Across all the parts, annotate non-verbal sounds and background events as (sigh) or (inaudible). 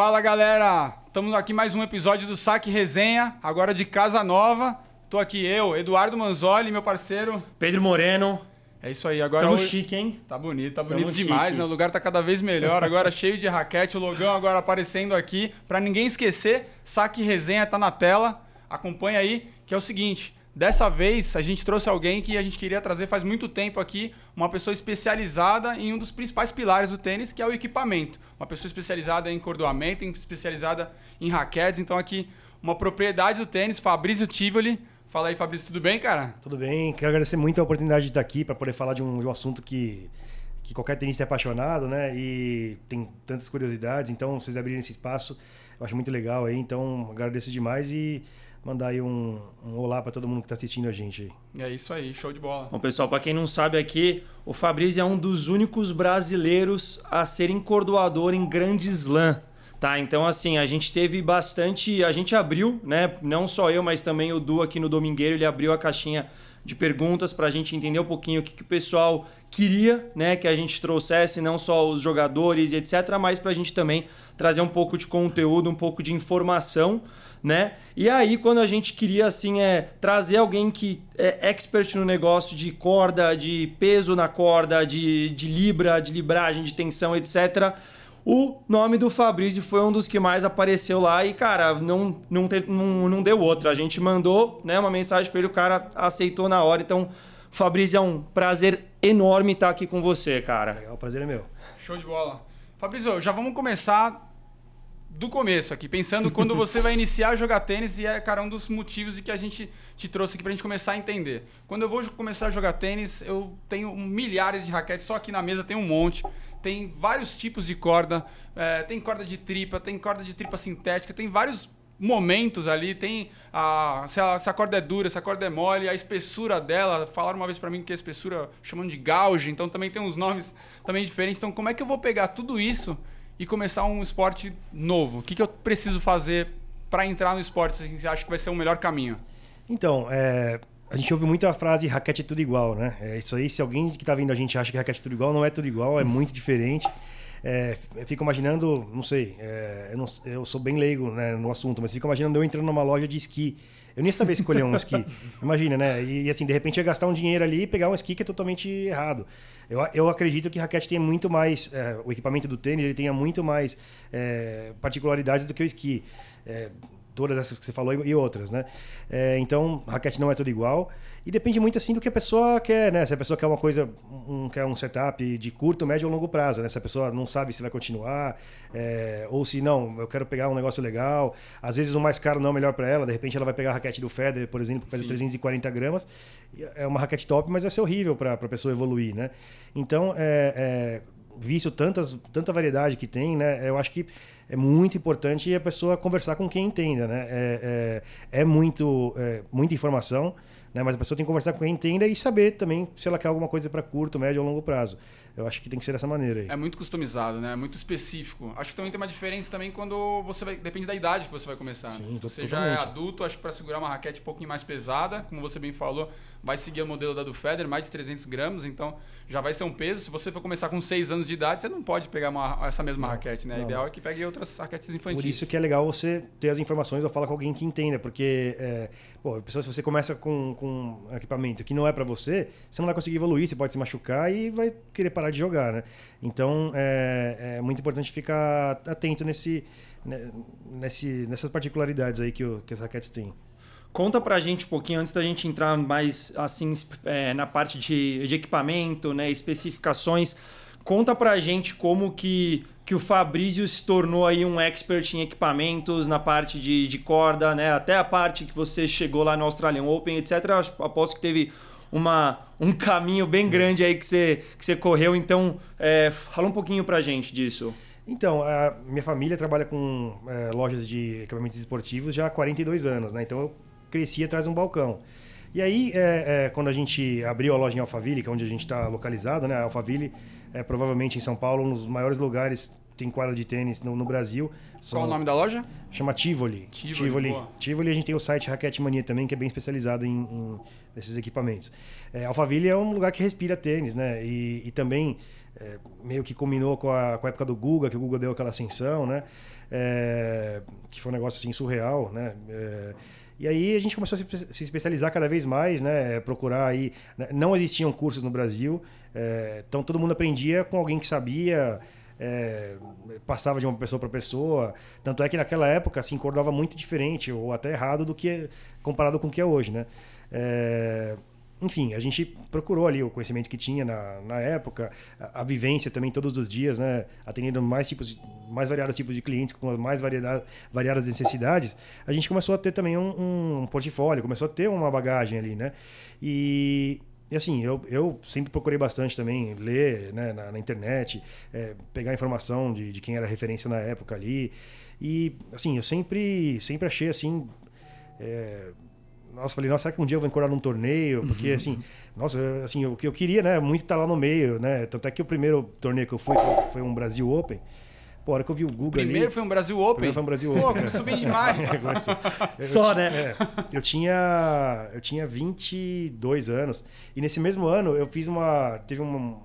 Fala galera, estamos aqui mais um episódio do Saque Resenha, agora de Casa Nova. Tô aqui eu, Eduardo Manzoli, meu parceiro. Pedro Moreno. É isso aí, agora. Tamo hoje- chique, hein? Tá bonito, tá Tamo bonito demais, chique. né? O lugar tá cada vez melhor, agora cheio de raquete, o logão agora aparecendo aqui. Pra ninguém esquecer, Saque Resenha tá na tela. Acompanha aí, que é o seguinte. Dessa vez a gente trouxe alguém que a gente queria trazer faz muito tempo aqui, uma pessoa especializada em um dos principais pilares do tênis, que é o equipamento. Uma pessoa especializada em cordoamento, especializada em raquetes. Então aqui, uma propriedade do tênis, Fabrício Tivoli. Fala aí, Fabrício, tudo bem, cara? Tudo bem, quero agradecer muito a oportunidade de estar aqui para poder falar de um, de um assunto que, que qualquer tenista é apaixonado, né? E tem tantas curiosidades, então vocês abrirem esse espaço, eu acho muito legal aí, então agradeço demais e mandar aí um, um olá para todo mundo que está assistindo a gente aí. É isso aí, show de bola. Bom, pessoal, pra quem não sabe aqui, o Fabrício é um dos únicos brasileiros a ser encordoador em Grande Slam. Tá, então assim, a gente teve bastante. A gente abriu, né? Não só eu, mas também o Du aqui no Domingueiro, ele abriu a caixinha de perguntas pra gente entender um pouquinho o que, que o pessoal queria, né? Que a gente trouxesse, não só os jogadores e etc., mas pra gente também trazer um pouco de conteúdo, um pouco de informação, né? E aí, quando a gente queria, assim, é trazer alguém que é expert no negócio de corda, de peso na corda, de, de libra, de libragem, de tensão, etc., o nome do Fabrício foi um dos que mais apareceu lá e, cara, não, não, te- não, não deu outro. A gente mandou né, uma mensagem para ele, o cara aceitou na hora. Então, Fabrício, é um prazer enorme estar aqui com você, cara. Legal, o prazer é meu. Show de bola. Fabrício, já vamos começar do começo aqui, pensando quando (laughs) você vai iniciar a jogar tênis e é, cara, um dos motivos de que a gente te trouxe aqui pra gente começar a entender. Quando eu vou começar a jogar tênis, eu tenho milhares de raquetes, só aqui na mesa tem um monte. Tem vários tipos de corda, é, tem corda de tripa, tem corda de tripa sintética, tem vários momentos ali, tem a, se, a, se a corda é dura, se a corda é mole, a espessura dela, falaram uma vez pra mim que a espessura chamando de gauge, então também tem uns nomes também diferentes. Então como é que eu vou pegar tudo isso e começar um esporte novo? O que, que eu preciso fazer pra entrar no esporte? Assim, você acha que vai ser o melhor caminho? Então, é, a gente ouve muito a frase raquete é tudo igual, né? É isso aí, se alguém que está vindo a gente acha que raquete é tudo igual, não é tudo igual, é muito diferente. É, fico imaginando, não sei, é, eu, não- eu sou bem leigo né, no assunto, mas fico imaginando eu entrando numa loja de esqui. Eu nem ia saber escolher um esqui. (laughs) Imagina, né? E, e, assim, de repente ia gastar um dinheiro ali e pegar um esqui que é totalmente errado. Eu, eu acredito que raquete tem muito mais. é, o equipamento do tênis ele tenha muito mais é, particularidades do que o esqui. É, todas essas que você falou e e outras, né? É, então, raquete não é tudo igual. E depende muito, assim, do que a pessoa quer, né? Se a pessoa quer uma coisa, um, quer um setup de curto, médio ou longo prazo, né? Se a pessoa não sabe se vai continuar, é, ou se não, eu quero pegar um negócio legal. Às vezes o mais caro não é o melhor para ela, de repente ela vai pegar a raquete do Federer, por exemplo, que pesa Sim. 340 gramas. É uma raquete top, mas vai ser horrível para a pessoa evoluir, né? Então, é, é, visto tantas, tanta variedade que tem, né? Eu acho que é muito importante a pessoa conversar com quem entenda, né? É, é, é muito, é, muita informação, né? Mas a pessoa tem que conversar com quem entenda e saber também se ela quer alguma coisa para curto, médio ou longo prazo. Eu acho que tem que ser dessa maneira aí. É muito customizado, né? É muito específico. Acho que também tem uma diferença também quando você vai. Depende da idade que você vai começar. né? Sim, Se to- você já é totalmente. adulto, acho que para segurar uma raquete um pouquinho mais pesada, como você bem falou, vai seguir o modelo da do Federer, mais de 300 gramas, então já vai ser um peso. Se você for começar com 6 anos de idade, você não pode pegar uma- essa mesma raquete, né? O não. ideal é que pegue outras raquetes infantis. Por isso que é legal você ter as informações ou falar com alguém que entenda, porque, é, pô, a pessoa, se você começa com, com equipamento que não é para você, você não vai conseguir evoluir, você pode se machucar e vai querer parar de jogar, né? Então, é, é muito importante ficar atento nesse, né, nesse, nessas particularidades aí que, o, que as raquetes têm. Conta pra gente um pouquinho, antes da gente entrar mais assim é, na parte de, de equipamento, né, especificações, conta pra gente como que, que o Fabrício se tornou aí um expert em equipamentos, na parte de, de corda, né, até a parte que você chegou lá no Australian Open, etc. Eu Aposto que teve uma, um caminho bem grande aí que você, que você correu, então é, fala um pouquinho pra gente disso. Então, a minha família trabalha com é, lojas de equipamentos esportivos já há 42 anos, né? Então eu cresci atrás de um balcão. E aí, é, é, quando a gente abriu a loja em Alphaville, que é onde a gente está localizado, né? A Alphaville é provavelmente em São Paulo um dos maiores lugares tem quadra de tênis no, no Brasil. Qual o nome da loja? Chama Tivoli. Tivoli, boa. Tivoli, a gente tem o site Raquete Mania também, que é bem especializado em, em nesses equipamentos. É, Alphaville é um lugar que respira tênis, né? E, e também é, meio que combinou com a, com a época do Guga, que o Guga deu aquela ascensão, né? é, que foi um negócio assim surreal, né? É, e aí a gente começou a se, especializar cada vez mais, né? Procurar aí. né? Não existiam cursos no Brasil, é, então todo mundo aprendia com alguém que sabia. é, passava de uma pessoa para pessoa. Tanto é que naquela época se encordava muito diferente, ou até errado, do que comparado com o que é hoje, né? É, enfim, a gente procurou ali o conhecimento que tinha na, na época, a, a vivência também todos os dias, né? Atendendo mais tipos, mais variados tipos de clientes com mais variedade, variadas necessidades. A gente começou a ter também um, um portfólio, começou a ter uma bagagem ali, né? E, e assim, eu, eu sempre procurei bastante também ler né, na, na internet, é, pegar informação de, de quem era referência na época ali. E assim, eu sempre, sempre achei assim. é, nossa, falei, nossa, será que um dia eu vou encordar num torneio? Porque, assim, nossa, assim, o que eu queria, né, muito estar lá no meio, né? Tanto é que o primeiro torneio que eu fui foi um Brasil Open. Pô, a hora que eu vi o Google Primeiro ali... foi um Brasil Open. Primeiro foi um Brasil Pô, Open. começou bem demais. (laughs) Eu Só, tinha- né? é, eu tinha eu tinha 22 anos e nesse mesmo ano eu fiz uma teve uma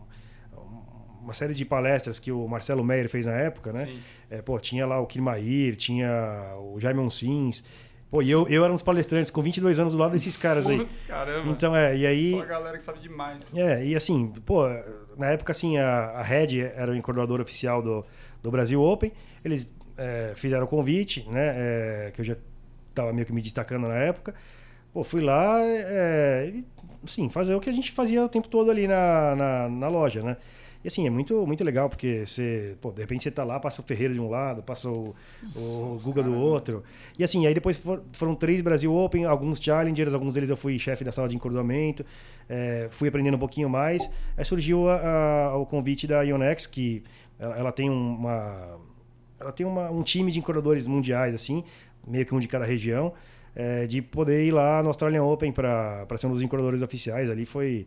uma série de palestras que o Marcelo Meyer fez na época, né? Sim. É, pô, tinha lá o Kirmair, tinha o Jaime Onsins. Pô, e eu, eu era um dos palestrantes com 22 anos do lado desses caras aí. Putz, caramba. Então, é, e aí... Só a galera que sabe demais. É, e assim, pô, na época, assim, a, a Red era o encordoador oficial do, do Brasil Open. Eles é, fizeram o convite, né? é, que eu já tava meio que me destacando na época. Pô, fui lá, é, e, assim, fazer o que a gente fazia o tempo todo ali na, na, na loja, né? E assim, é muito, muito legal, porque você, pô, de repente você tá lá, passa o Ferreira de um lado, passa o, o Guga do outro. E assim, aí depois for- foram três Brasil Open, alguns Challengers, alguns deles eu fui chefe da sala de encordoamento, é, fui aprendendo um pouquinho mais. Aí surgiu a- a- o convite da Ionex, que ela, ela tem uma. Ela tem uma- um time de encordoadores mundiais, assim, meio que um de cada região, é, de poder ir lá no Australian Open para ser um dos encordoadores oficiais. Ali foi,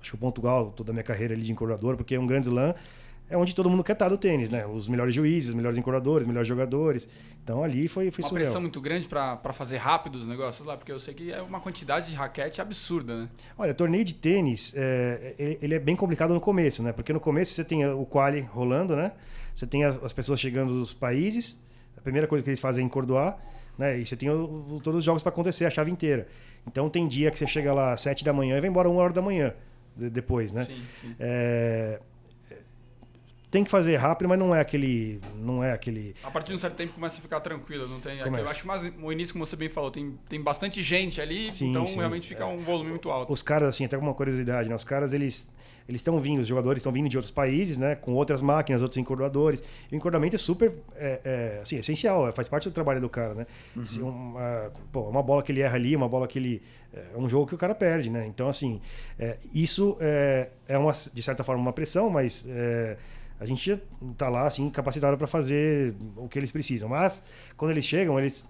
acho que o ponto alto da minha carreira ali de encordoador, porque é um grande slam. É onde todo mundo quer estar do tênis, né? Os melhores juízes, os melhores encordoadores, os melhores jogadores. Então ali foi, foi Uma surreal. pressão muito grande pra fazer rápido os negócios lá, porque eu sei que é uma quantidade de raquete absurda, né? Olha, torneio de tênis, é, ele ele é bem complicado no começo, né? Porque no começo você tem o quali rolando, né? Você tem as, as pessoas chegando dos países, a primeira coisa que eles fazem é encordoar, né? E você tem o- o- todos os jogos para acontecer, a chave inteira. Então tem dia que você chega lá às 7 da manhã e vai embora uma hora da manhã de- depois, né? Sim, sim. É, tem que fazer rápido, mas não é aquele, não é aquele A partir de um certo tempo começa a ficar tranquilo, não tem. Começa. Eu acho mais o início, como você bem falou, tem, tem bastante gente ali, Sim, então sim. realmente fica um volume muito alto. os caras, assim, até uma curiosidade, né? Os caras, eles eles estão vindo, os jogadores estão vindo de outros países, né? Com outras máquinas, outros encordoadores. E o encordamento é super, é, é, assim, essencial, é, faz parte do trabalho do cara, né? Se uma, pô, uma bola que ele erra ali, uma bola que ele... É um jogo que o cara perde, né? Então, assim, é, isso é, é uma, de certa forma, uma pressão, mas... é, a gente já tá lá, assim, capacitado para fazer o que eles precisam. Mas, quando eles chegam, eles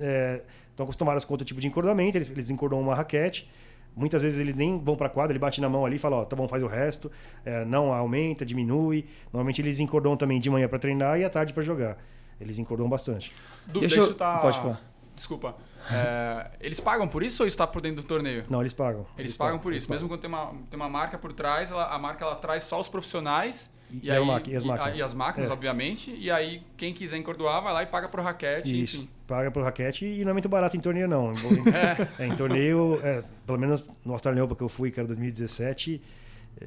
estão acostumados com outro tipo de encordamento, eles, eles encordam uma raquete, Muitas vezes eles nem vão para quadra, ele bate na mão ali e fala, ó, tá bom, faz o resto. É, não aumenta, diminui. Normalmente eles encordam também de manhã para treinar e à tarde para jogar. Eles encordam bastante. Dúvida, Deixa eu- isso tá. pode falar. Desculpa. É, eles pagam por isso ou isso está por dentro do torneio? Não, eles pagam. Eles, pagam por eles isso. Mesmo quando tem uma, tem uma marca por trás, ela- a marca ela traz só os profissionais. E- E, aí, e as máquinas. e as máquinas, É. obviamente. E aí, quem quiser encordoar, vai lá e paga pro raquete. Isso, Enfim. paga por raquete e não é muito barato em torneio, não. (laughs) É, em torneio, é, pelo menos no Australian Open que eu fui, que era 2017, é,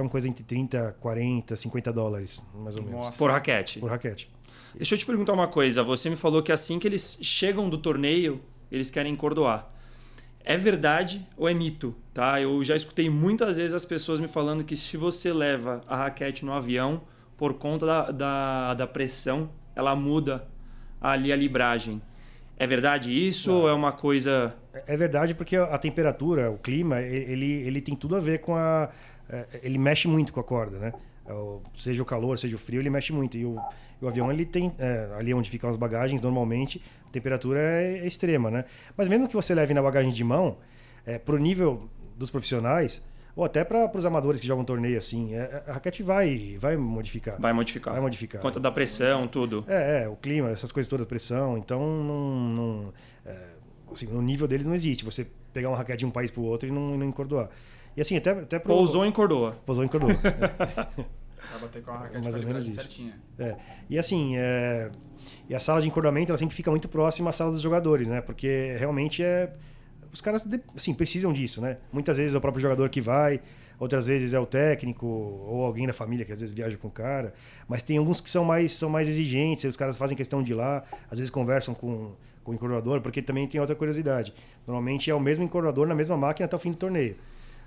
uma coisa entre 30, 40, 50 dólares, mais ou menos. Nossa. Por raquete. Por raquete. Deixa eu te perguntar uma coisa. Você me falou que assim que eles chegam do torneio, eles querem encordoar. É verdade ou é mito? Tá? Eu já escutei muitas vezes as pessoas me falando que se você leva a raquete no avião, por conta da, da, da pressão, ela muda ali a libragem. É verdade isso ou é uma coisa. É verdade porque a temperatura, o clima, ele, ele tem tudo a ver com a. é, Ele mexe muito com a corda, né? É Seja o calor, seja o frio, ele mexe muito. E o, e o avião, ele tem. é, ali onde ficam as bagagens, normalmente, a temperatura é, é extrema, né? Mas mesmo que você leve na bagagem de mão, é, pro nível dos profissionais, ou até para os amadores que jogam torneio assim, é, a raquete vai, vai modificar. Vai modificar? Vai modificar. Conta da pressão, tudo. É, é, o clima, essas coisas todas, pressão. Então, não, não, é, assim, no nível deles não existe. Você pegar uma raquete de um país pro outro e não, não encordoar. E assim, até, até pro... Pousou e encordoa. Pousou e encordou. (laughs) Vai bater com a raquete Mais ou menos isso. certinha. É. E assim, é, e a sala de encordamento ela sempre fica muito próxima à sala dos jogadores, né? Porque realmente é os caras assim, precisam disso, né? Muitas vezes é o próprio jogador que vai, outras vezes é o técnico ou alguém da família que às vezes viaja com o cara, mas tem alguns que são mais são mais exigentes, os caras fazem questão de ir lá, às vezes conversam com com o encordador, porque também tem outra curiosidade. Normalmente é o mesmo encordador na mesma máquina até o fim do torneio.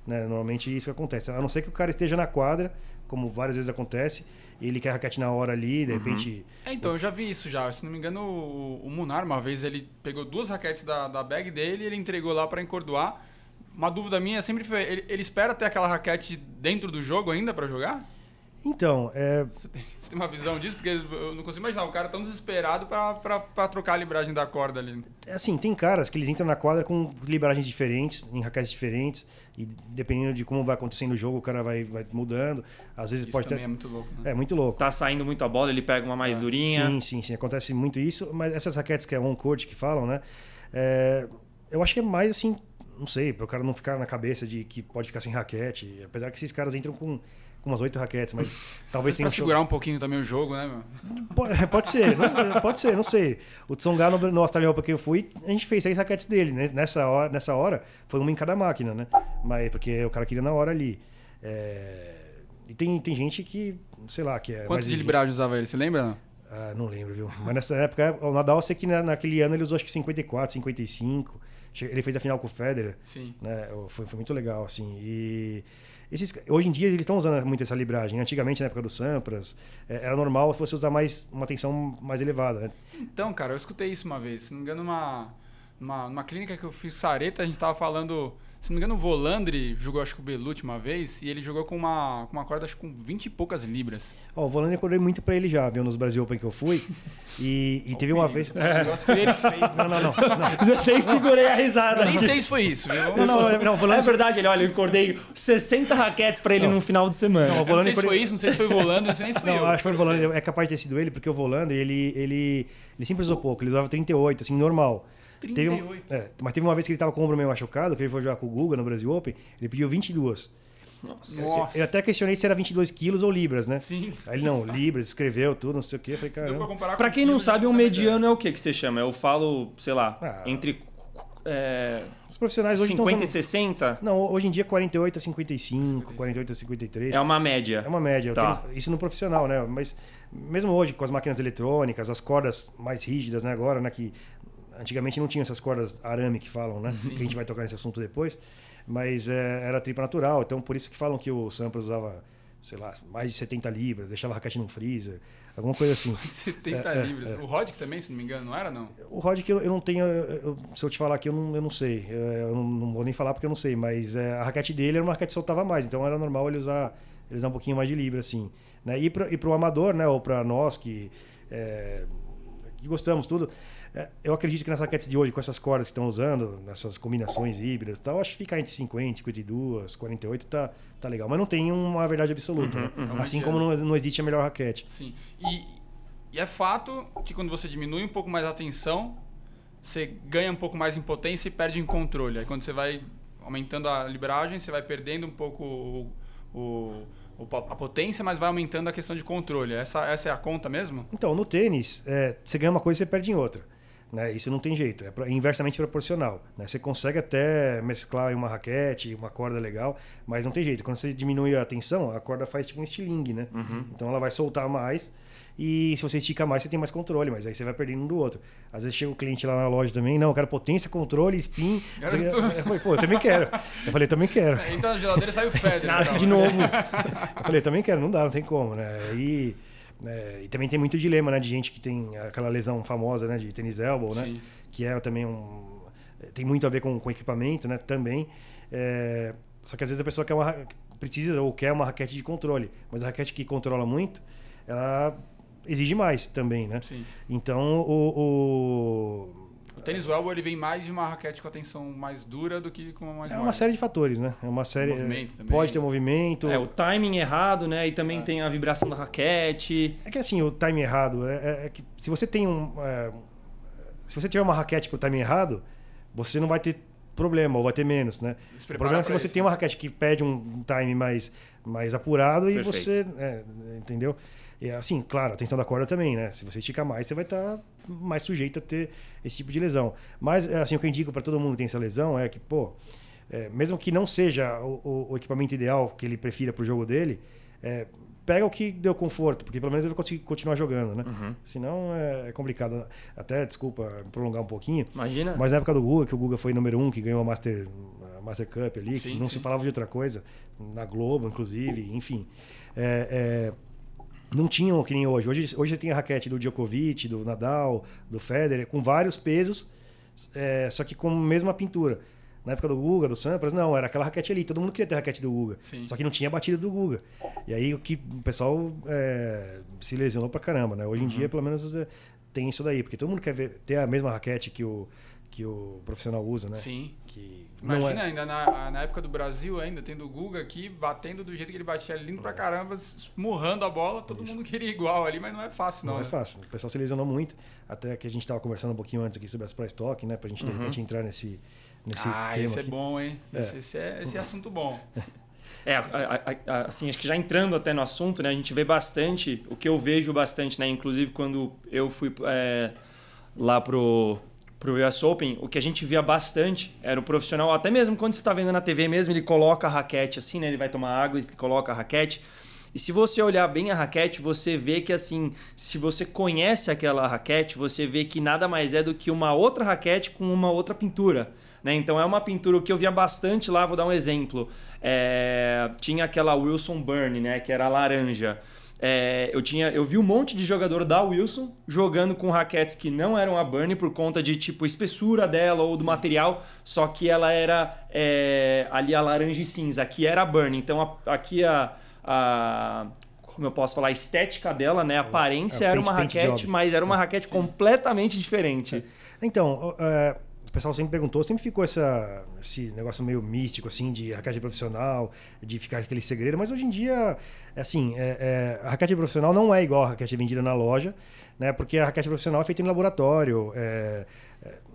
Né? Normalmente isso acontece. A não ser que o cara esteja na quadra, como várias vezes acontece, e ele quer raquete na hora ali, de repente. É, então, eu já vi isso já. Se não me engano, o, o Munar, uma vez, ele pegou duas raquetes da, da bag dele e ele entregou lá pra encordoar. Uma dúvida minha sempre foi, ele, ele espera ter aquela raquete dentro do jogo ainda pra jogar? Então, é, Você tem, você tem uma visão disso? Porque eu não consigo imaginar, o cara tão desesperado pra trocar a libragem da corda ali. é assim, tem caras que eles entram na quadra com liberagens diferentes, em raquetes diferentes, e dependendo de como vai acontecendo o jogo, o cara vai, vai mudando. Às vezes Isso pode também ter. é muito louco, né? É muito louco. Tá saindo muito a bola, ele pega uma mais durinha. Sim, sim, sim. Acontece muito isso, mas essas raquetes que é on-court que falam, né? é, eu acho que é mais assim, não sei, para o cara não ficar na cabeça de que pode ficar sem raquete. Apesar que esses caras entram com, com umas oito raquetes, mas talvez tenha pra segurar um pouquinho também o jogo, né, meu? Pode, pode ser, não- pode ser, não sei. O Tsonga no, no Australian Open que eu fui, a gente fez seis raquetes dele, né? Nessa hora, nessa hora, foi uma em cada máquina, né? Mas porque o cara queria na hora ali. É, E tem, tem gente que, sei lá, que é. Quanto de libragem usava ele? Você lembra? Não? Ah, não lembro, viu? Mas nessa época, o Nadal, eu sei que na- naquele ano ele usou acho que 54, 55. Che- Ele fez a final com o Federer, Sim. né? Foi, foi muito legal, assim. E esses, hoje em dia eles estão usando muito essa libragem. Antigamente, na época do Sampras, é, era normal você usar mais uma tensão mais elevada, né? Então, cara, eu escutei isso uma vez. Se não me engano, numa, numa, numa clínica que eu fiz sareta, a gente tava falando. Se não me engano, o Volandri jogou, acho que o Belucci uma vez, e ele jogou com uma, com uma corda, acho que com 20 e poucas libras. Ó, o Volante eu acordei muito pra ele já, viu? Nos Brasil Open que eu fui. E, e (laughs) teve uma vez... O ele fez. (laughs) Não, não, não. não. (laughs) Nem segurei a risada. Nem sei se foi isso, viu? Não, não, não, o É verdade, ele, olha, eu acordei 60 raquetes pra ele Não. no final de semana. Não, o Eu não sei se foi isso, não sei se foi o Volandri, não sei nem se foi Não, eu. acho que foi o Volando. É capaz de ter sido ele, porque o Volando, ele, ele, ele sempre usou pouco. Ele usava 38, assim, normal. Teve um- 38. é, mas teve uma vez que ele tava com o ombro meio machucado, que ele foi jogar com o Guga no Brasil Open, ele pediu 22. Nossa. Eu até questionei se era 22 quilos ou libras, né? Sim. Aí ele, não, libras, escreveu tudo, não sei o quê. Eu falei, Deu pra caramba. Pra com quem não sabe, um dá mediano é o que que você chama? Eu falo, sei lá, Ah. entre é, Os profissionais hoje 50 estão e usando... 60 Não, hoje em dia 48 a 55, 48 a 53. é uma média. É uma média. Tá. tenho- isso no profissional, né? Mas mesmo hoje, com as máquinas eletrônicas, as cordas mais rígidas, né? Agora, né? Que antigamente não tinha essas cordas arame que falam, né? Que a gente vai tocar nesse assunto depois. Mas é, era tripa natural. Então, por isso que falam que o Sampras usava, sei lá, mais de 70 libras, deixava a raquete num freezer, alguma coisa assim. (laughs) 70 É, é, libras. é. O Rodic também, se não me engano, não era, não? O Rod que eu, eu não tenho. eu- se eu te falar aqui, eu não, eu não sei. Eu, eu não, não vou nem falar porque eu não sei. Mas é, a raquete dele era uma raquete que soltava mais. Então era normal ele usar, ele usar um pouquinho mais de libra, assim. Né? E para o amador, né? Ou para nós que, é, que gostamos tudo. É, eu acredito que nas raquetes de hoje, com essas cordas que estão usando, nessas combinações híbridas e tal, acho que ficar entre 50, 52, 48 tá, tá legal. Mas não tem uma verdade absoluta. né? Assim como não, não existe a melhor raquete. Sim. E, e é fato que quando você diminui um pouco mais a tensão, você ganha um pouco mais em potência e perde em controle. Aí quando você vai aumentando a libragem, você vai perdendo um pouco o, o- a potência, mas vai aumentando a questão de controle. Essa, essa é a conta mesmo? Então, no tênis, é, você ganha uma coisa e você perde em outra. Né? Isso não tem jeito, é pro- inversamente proporcional. Né? Você consegue até mesclar uma raquete, uma corda legal, mas não tem jeito. Quando você diminui a tensão, a corda faz tipo um estilingue, né? Então ela vai soltar mais e se você estica mais, você tem mais controle, mas aí você vai perdendo um do outro. Às vezes chega o cliente lá na loja também, não, eu quero potência, controle, spin. Você- tudo. Eu falei, pô, eu também quero. Eu falei, também quero. Entra na geladeira e sai o Federer. Nasce (laughs) então. de novo. (laughs) Eu falei, também quero, não dá, não tem como, né? E, é, e também tem muito dilema, né? De gente que tem aquela lesão famosa, né? De tênis elbow, né? Sim. Que é também um... Tem muito a ver com, com equipamento, né? Também. É, só que às vezes a pessoa quer uma, precisa ou quer uma raquete de controle. Mas a raquete que controla muito, ela exige mais também, né? Sim. Então, o... o- O tênis elbow ele vem mais de uma raquete com a tensão mais dura do que com uma mais é uma série de fatores, né? É uma série... Movimento também. Pode ter movimento. É, o timing errado, né? E também É. tem a vibração da raquete. É que assim, o time errado é, é- é que se você tem um. é, se você tiver uma raquete pro time errado, você não vai ter problema, ou vai ter menos, né? O problema é se você isso, tem né? uma raquete que pede um time mais, mais apurado e Perfeito. você. é, entendeu? E assim, claro, a tensão da corda também, né? Se você estica mais, você vai estar mais sujeito a ter esse tipo de lesão. Mas, é, assim, o que eu indico para todo mundo que tem essa lesão é que, pô, é, mesmo que não seja o, o- o equipamento ideal que ele prefira para o jogo dele, é, pega o que deu conforto, porque pelo menos ele vai conseguir continuar jogando, né? Uhum. Senão é, é complicado. Até, desculpa prolongar um pouquinho, Imagina. mas na época do Guga, que o Guga foi número um, que ganhou a Master, a Master Cup ali, que Sim, não sim. se falava de outra coisa, na Globo, inclusive, enfim. É, é, não tinham que nem hoje. Hoje, hoje você tem a raquete do Djokovic, do Nadal, do Federer, com vários pesos, é, só que com a mesma pintura. Na época do Guga, do Sampras, não, era aquela raquete ali. Todo mundo queria ter a raquete do Guga. Sim. Só que não tinha a batida do Guga. E aí o que o pessoal é, se lesionou pra caramba, né? Uhum. Hoje em dia, pelo menos, é, tem isso daí. Porque todo mundo quer ver- ter a mesma raquete que o, que o profissional usa, né? Sim. Que não Imagina é- ainda na, na época do Brasil, ainda tendo o Guga aqui, batendo do jeito que ele batia lindo pra caramba, murrando a bola, todo mundo queria igual ali, mas não é fácil não, Não, é né? fácil. O pessoal se lesionou muito. Até que a gente estava conversando um pouquinho antes aqui sobre as price talk, né? Pra gente, de repente, entrar nesse, nesse ah, tema esse é aqui. bom, hein? É. Esse, esse é, esse é assunto bom. (laughs) É, assim, acho que já entrando até no assunto, né, a gente vê bastante, o que eu vejo bastante, né, inclusive quando eu fui é, lá pro, pro US Open, o que a gente via bastante era o profissional, até mesmo quando você tá vendo na TV mesmo, ele coloca a raquete assim, né, ele vai tomar água e coloca a raquete. E se você olhar bem a raquete, você vê que assim, se você conhece aquela raquete, você vê que nada mais é do que uma outra raquete com uma outra pintura. Né? Então é uma pintura que eu via bastante lá, vou dar um exemplo. É, tinha aquela Wilson Burn, né? Que era laranja. É, eu, tinha, eu vi um monte de jogador da Wilson jogando com raquetes que não eram a Burn por conta de tipo espessura dela ou do material, só que ela era é, ali a laranja e cinza, aqui era a Burn. Então a- aqui a, a- como eu posso falar, a estética dela, né? A aparência É, era uma raquete, mas era uma raquete completamente diferente. Então, é, o pessoal sempre perguntou, sempre ficou essa, esse negócio meio místico, assim, de raquete profissional, de ficar aquele segredo, mas hoje em dia, é assim, é- é, a raquete profissional não é igual a raquete vendida na loja, né? Porque a raquete profissional é feita em laboratório, é,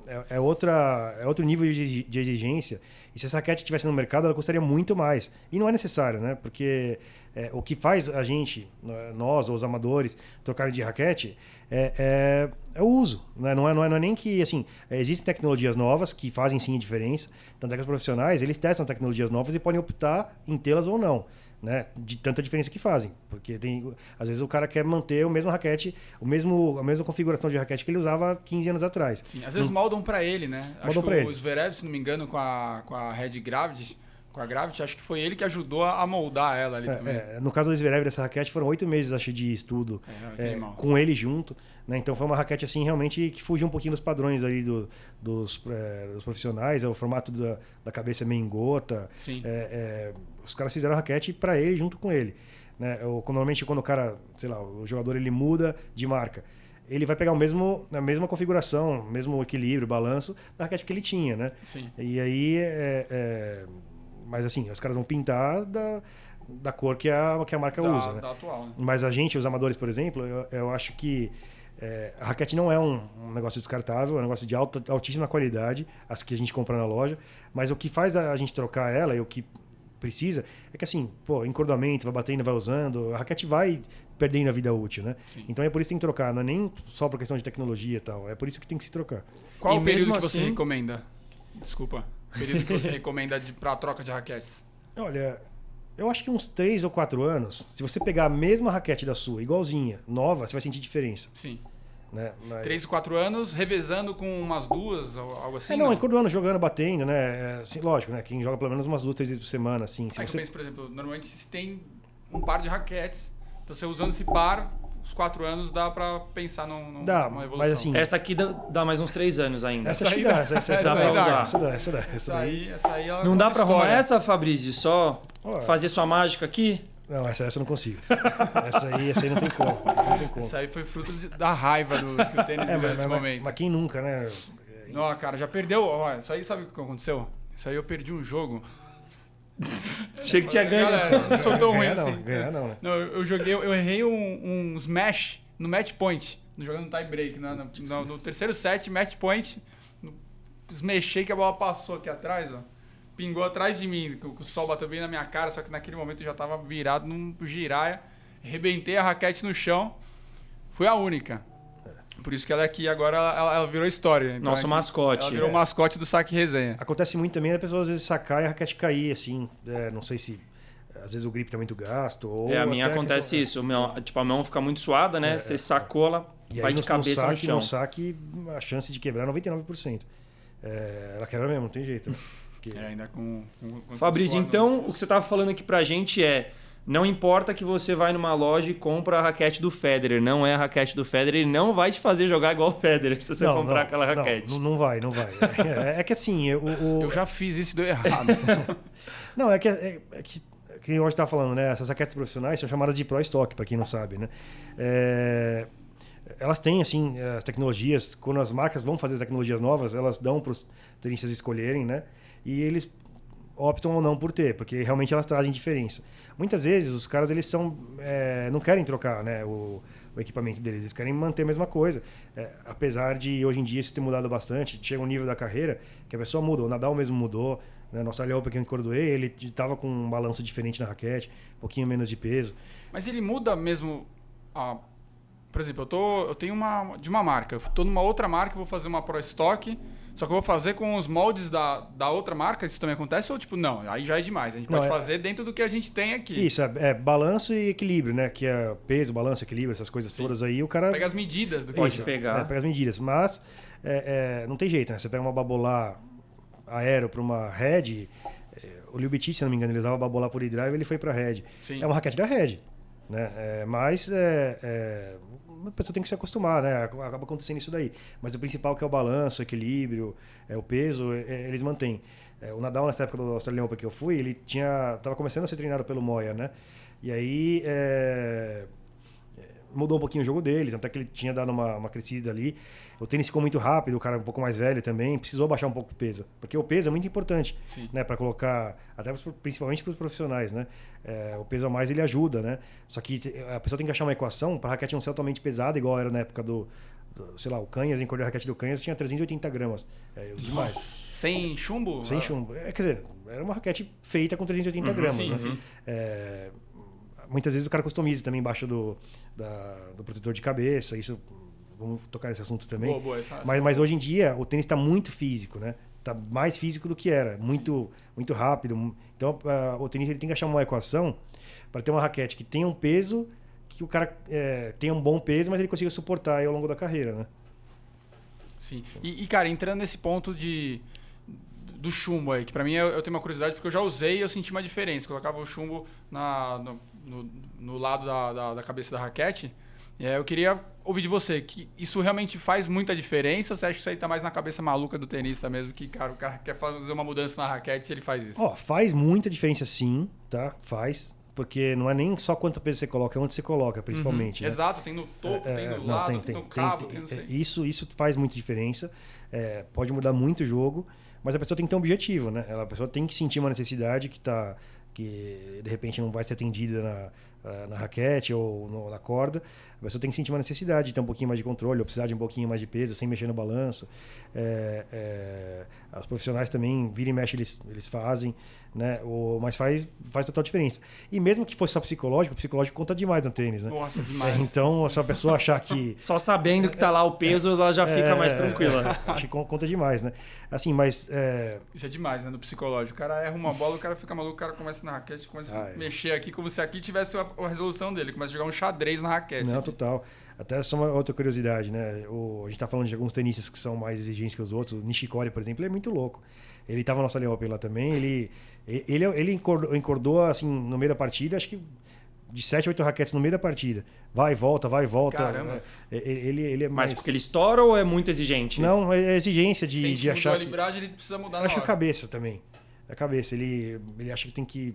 é, é outra, é outro nível de exi- de exigência. E se essa raquete estivesse no mercado, ela custaria muito mais. E não é necessário, né? Porque é, o que faz a gente, nós, os amadores, trocarem de raquete é, é- é o uso. Né? Não, é, não, é, não é nem que, assim, existem tecnologias novas que fazem sim a diferença. Tanto é que os profissionais, eles testam tecnologias novas e podem optar em tê-las ou não. Né? De tanta diferença que fazem. Porque tem, às vezes o cara quer manter o mesmo raquete, o mesmo, a mesma configuração de raquete que ele usava 15 anos atrás. Sim, às vezes moldam pra ele, né? Acho Moldam que pra o ele. Zverev, se não me engano, com a, com a Red Gravity, com a Gravity, acho que foi ele que ajudou a moldar ela ali também. É, é, no caso do Zverev dessa raquete, foram oito meses, acho, de estudo É, é, mal. com ele junto. Né? Então foi uma raquete assim realmente que fugiu um pouquinho dos padrões ali do- dos, é, dos profissionais. é, O formato da, da cabeça é meio em gota. É, é, os caras fizeram a raquete para ele junto com ele. Né? O- quando- normalmente quando o cara, sei lá, o jogador ele muda de marca, ele vai pegar o mesmo, a mesma configuração, o mesmo equilíbrio, balanço da raquete que ele tinha, né? Sim. E aí, é, é, mas assim, os caras vão pintar da, da cor que a, que a marca Da, usa, né? da atual, né? Mas a gente, os amadores, por exemplo, eu, eu acho que é, a raquete não é um, um negócio descartável, é um negócio de alta, altíssima qualidade, as que a gente compra na loja. Mas o que faz a, a gente trocar ela e o que precisa é que assim, pô, encordoamento, vai batendo, vai usando, a raquete vai perdendo a vida útil, né? Sim. Então é por isso que tem que trocar, não é nem só por questão de tecnologia e tal, é por isso que tem que se trocar. Qual E o período mesmo que você assim- recomenda? Desculpa. Período que você recomenda pra troca de raquetes? Olha, eu acho que uns 3 ou 4 anos, se você pegar a mesma raquete da sua, igualzinha, nova, você vai sentir diferença. Sim. Né? Mas- 3, 4 anos, revezando com umas duas, algo assim? é, não, é todo ano jogando, batendo, né? É, assim, lógico, né? Quem joga pelo menos umas duas, três vezes por semana, assim. Se É você... penso, por exemplo, normalmente se tem um par de raquetes, então você usando esse par, os 4 anos dá pra pensar num, num, Dá, numa evolução. mas assim, Essa aqui dá, dá mais uns três anos ainda. Essa, essa aí dá, dá. essa, essa, Essa essa, dá, dá. essa dá, essa dá, essa Essa daí. aí, essa aí ela Não dá pra arrumar essa, Fabrício? Só fazer sua mágica aqui? Não, essa, essa eu não consigo. essa aí, essa aí não tem como. Não tem como. Essa aí foi fruto de- da raiva do, que o tênis É, mas, nesse mas- momento. mas quem nunca, né? Não, cara, já perdeu. Ó, isso aí sabe o que aconteceu? Isso aí eu perdi um jogo. Achei que tinha ganho. Galera, não sou tão ruim Ganhar não, assim. ganhar não, né? Não, eu, joguei, eu errei um, um smash no match point, no jogando tie break, né? no, no- no terceiro set, match point, smashei que a bola passou aqui atrás, ó. pingou atrás de mim, o sol bateu bem na minha cara, só que naquele momento eu já tava virado num giraia, arrebentei a raquete no chão. Fui a única. Por isso que ela aqui agora ela, ela virou história. Então Nosso aqui, mascote. Ela virou É. o mascote do saque resenha. Acontece muito também a pessoa às vezes sacar e a raquete cair, assim. é, não sei se. Às vezes o grip tá muito gasto. Ou É, a minha acontece questão- isso. O meu- tipo, a mão fica muito suada, né? Você sacou, ela E vai aí, de no, cabeça no no, saque, chão. no saque, a chance de quebrar é 99%. É, ela quebra mesmo, não tem jeito. né? Porque- (laughs) É, ainda com. com, com Fabrício, no- então o que você tava falando aqui pra gente é. Não importa que você vai numa loja e compra a raquete do Federer, não é a raquete do Federer, ele não vai te fazer jogar igual o Federer se você Não, comprar não, aquela não, raquete. Não, não vai, não vai. É, é que assim, o, o- Eu já fiz isso e deu errado. (laughs) Não, é que, é, é que, que hoje estava falando, né? Essas raquetes profissionais são chamadas de Pro Stock, para quem não sabe, né? É, elas têm, assim, as tecnologias, quando as marcas vão fazer tecnologias novas, elas dão para os tenistas escolherem, né? E eles optam ou não por ter, porque realmente elas trazem diferença. Muitas vezes os caras, eles são, é, não querem trocar, né? O, o equipamento deles, eles querem manter a mesma coisa. É, apesar de hoje em dia isso ter mudado bastante, chega um nível da carreira que a pessoa muda. O Nadal mesmo mudou, né? Nosso Aliel, para quem eu cordoei, ele estava com um balanço diferente na raquete, um pouquinho menos de peso. Mas ele muda mesmo. a- por exemplo, eu, tô, eu tenho uma de uma marca. Eu numa outra marca, vou fazer uma Pro Stock. Só que eu vou fazer com os moldes da, da outra marca. Isso também acontece? Ou tipo, não, aí já é demais. A gente Não, pode é- fazer dentro do que a gente tem aqui. Isso, é, é balanço e equilíbrio, né? Que é peso, balanço, equilíbrio, essas coisas Sim. todas aí. O cara Pega as medidas do que Pode a gente- pegar. É, pega as medidas. Mas é, é, não tem jeito, né? Você pega uma babolá aero para uma Red. é, O Liu se não me engano, ele usava babolá por drive ele foi para Red. Sim. É uma raquete da Red. Né? É, mas é, é, a pessoa tem que se acostumar, né? Acaba acontecendo isso daí. Mas o principal que é o balanço, o equilíbrio, é, o peso, é, eles mantêm. É, o Nadal, nessa época do Australian Open que eu fui, ele tinha tava começando a ser treinado pelo Moya, né? E aí é, mudou um pouquinho o jogo dele, tanto é que ele tinha dado uma, uma crescida ali. O tênis ficou muito rápido, o cara um pouco mais velho também, precisou baixar um pouco o peso. Porque o peso é muito importante, Sim. né? Para colocar, até principalmente para os profissionais, né? É, o peso a mais ele ajuda, né? Só que a pessoa tem que achar uma equação para raquete não ser totalmente pesada, igual era na época do, do- sei lá, o Canhas, em a raquete do Canhas tinha 380 gramas. É, demais. Sem chumbo? Sem chumbo. É, quer dizer, era uma raquete feita com 380 Uhum, gramas. sim, né? É, muitas vezes o cara customiza também embaixo do, da- do protetor de cabeça. Isso, vamos tocar nesse assunto também. Boa, boa. Essa, Mas, mas hoje em dia o tênis está muito físico, né? Tá mais físico do que era, muito, muito rápido. Então o tênis ele tem que achar uma equação para ter uma raquete que tenha um peso, que o cara é, tenha um bom peso, mas ele consiga suportar ao longo da carreira, né? Sim. E, e, cara, entrando nesse ponto de do chumbo aí, que pra mim eu, eu tenho uma curiosidade porque eu já usei e eu senti uma diferença. Colocava o chumbo na, no, no, no lado da, da, da cabeça da raquete. Aí eu queria ouvir de você, que isso realmente faz muita diferença ou você acha que isso aí tá mais na cabeça maluca do tenista mesmo, que, cara, o cara quer fazer uma mudança na raquete e ele faz isso? Ó, faz muita diferença sim, tá? Faz. Porque não é nem só quanto peso você coloca, é onde você coloca, principalmente. né? Exato, tem no topo, É, tem no não, lado, tem, no cabo, tem, no sei. Isso, isso faz muita diferença. É, pode mudar muito o jogo, mas a pessoa tem que ter um objetivo, né? Ela- A pessoa tem que sentir uma necessidade que tá que de repente não vai ser atendida na, ah, na raquete ou no- na corda. A pessoa tem que sentir uma necessidade de ter um pouquinho mais de controle, ou precisar de um pouquinho mais de peso, sem mexer no balanço. É, é, os profissionais também, vira e mexe, eles, eles fazem, né? O, mas faz, faz total diferença. E mesmo que fosse só psicológico, o psicológico conta demais no tênis, né? Nossa, É, demais. então, se a pessoa achar que. (laughs) Só sabendo que tá lá o peso, ela já fica É, mais tranquila. Acho que con- conta demais, né? Assim, mas. é, Isso é demais, né? No psicológico. O cara erra uma bola, o cara fica maluco, o cara começa na raquete, começa Ah, a é. mexer aqui como se aqui tivesse a, a resolução dele. Começa a jogar um xadrez na raquete. não, aqui. Total. Até só uma outra curiosidade, né? O, a gente tá falando de alguns tenistas que são mais exigentes que os outros. O Nishikori, por exemplo, ele é muito louco. Ele tava no Australian Open lá também. Ele, ele, ele encordou, encordou, assim, no meio da partida, acho que de 7, 8 raquetes no meio da partida. Vai e volta, vai e volta. Caramba. É, Ele, ele é Mas mais. porque ele estoura ou é muito exigente? Não, é exigência de, Sente de que mudou achar. a Que... libragem, ele precisa mudar Eu na acho a hora. cabeça também. A cabeça. Ele, ele acha que tem que.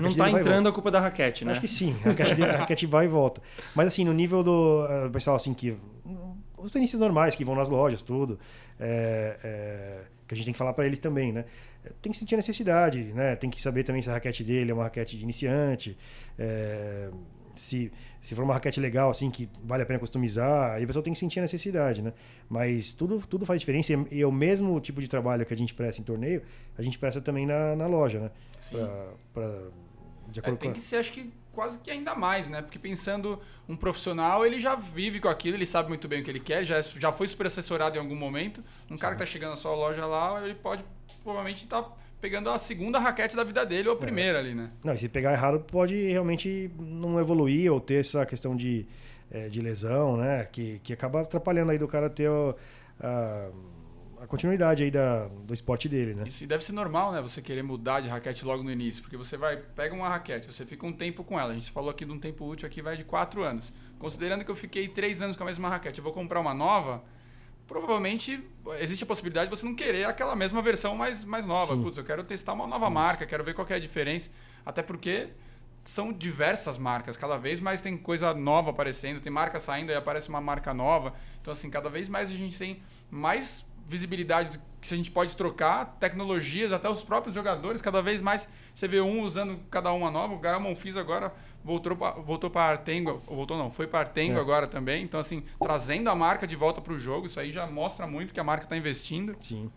Não raquete tá dele vai e entrando a culpa da raquete, né? Acho que sim. A raquete, dele- a raquete vai e volta. Mas assim, no nível do eh, pessoal assim que. Os tenistas normais que vão nas lojas, tudo. é, é, que a gente tem que falar para eles também, né? Tem que sentir a necessidade, né? Tem que saber também se a raquete dele é uma raquete de iniciante. é, se, se for uma raquete legal, assim, que vale a pena customizar, aí a pessoa tem que sentir a necessidade, né? Mas tudo, tudo faz diferença e é o mesmo tipo de trabalho que a gente presta em torneio, a gente presta também na, na loja, né? Sim. Pra, pra, É, tem que ser, acho que quase que ainda mais, né? Porque pensando um profissional, ele já vive com aquilo, ele sabe muito bem o que ele quer, já, é- já foi super assessorado em algum momento. Um cara que tá chegando na sua loja lá, ele pode provavelmente estar pegando a segunda raquete da vida dele ou a primeira ali, né? Não, e se pegar errado, pode realmente não evoluir ou ter essa questão de, eh, de lesão, né? Que, que acaba atrapalhando aí do cara ter o- a, a continuidade aí da, do esporte dele, né? Isso e deve ser normal, né? Você querer mudar de raquete logo no início, porque você vai, pega uma raquete, você fica um tempo com ela. A gente falou aqui de um tempo útil aqui, vai de quatro anos. Considerando que eu fiquei três anos com a mesma raquete, eu vou comprar uma nova, provavelmente existe a possibilidade de você não querer aquela mesma versão mais, mais nova. Sim. Putz, eu quero testar uma nova marca, quero ver qual é a diferença. Até porque são diversas marcas, cada vez mais tem coisa nova aparecendo, tem marca saindo e aparece uma marca nova. Então, assim, cada vez mais a gente tem mais visibilidade do que a gente pode trocar, tecnologias, até os próprios jogadores, cada vez mais você vê um usando cada uma nova. O Gael Monfils agora voltou para voltou para Artengo, ou voltou não, foi para Artengo É. agora também. Então, assim, trazendo a marca de volta para o jogo, isso aí já mostra muito que a marca está investindo. Sim.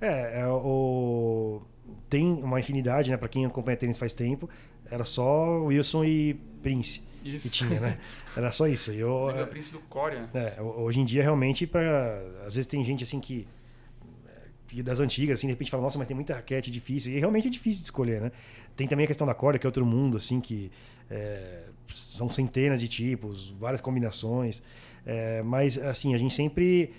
É, é, o... tem uma infinidade, né? Pra quem acompanha tênis faz tempo, era só Wilson e Prince Isso. que tinha, né? (laughs) Era só isso. E eu, Lembra o Prince do Coreia. É, hoje em dia, realmente, para às vezes tem gente assim que. das antigas, assim, de repente fala, nossa, mas tem muita raquete difícil. E realmente é difícil de escolher, né? Tem também a questão da corda, que é outro mundo, assim, que é, são centenas de tipos, várias combinações. É, mas, assim, a gente sempre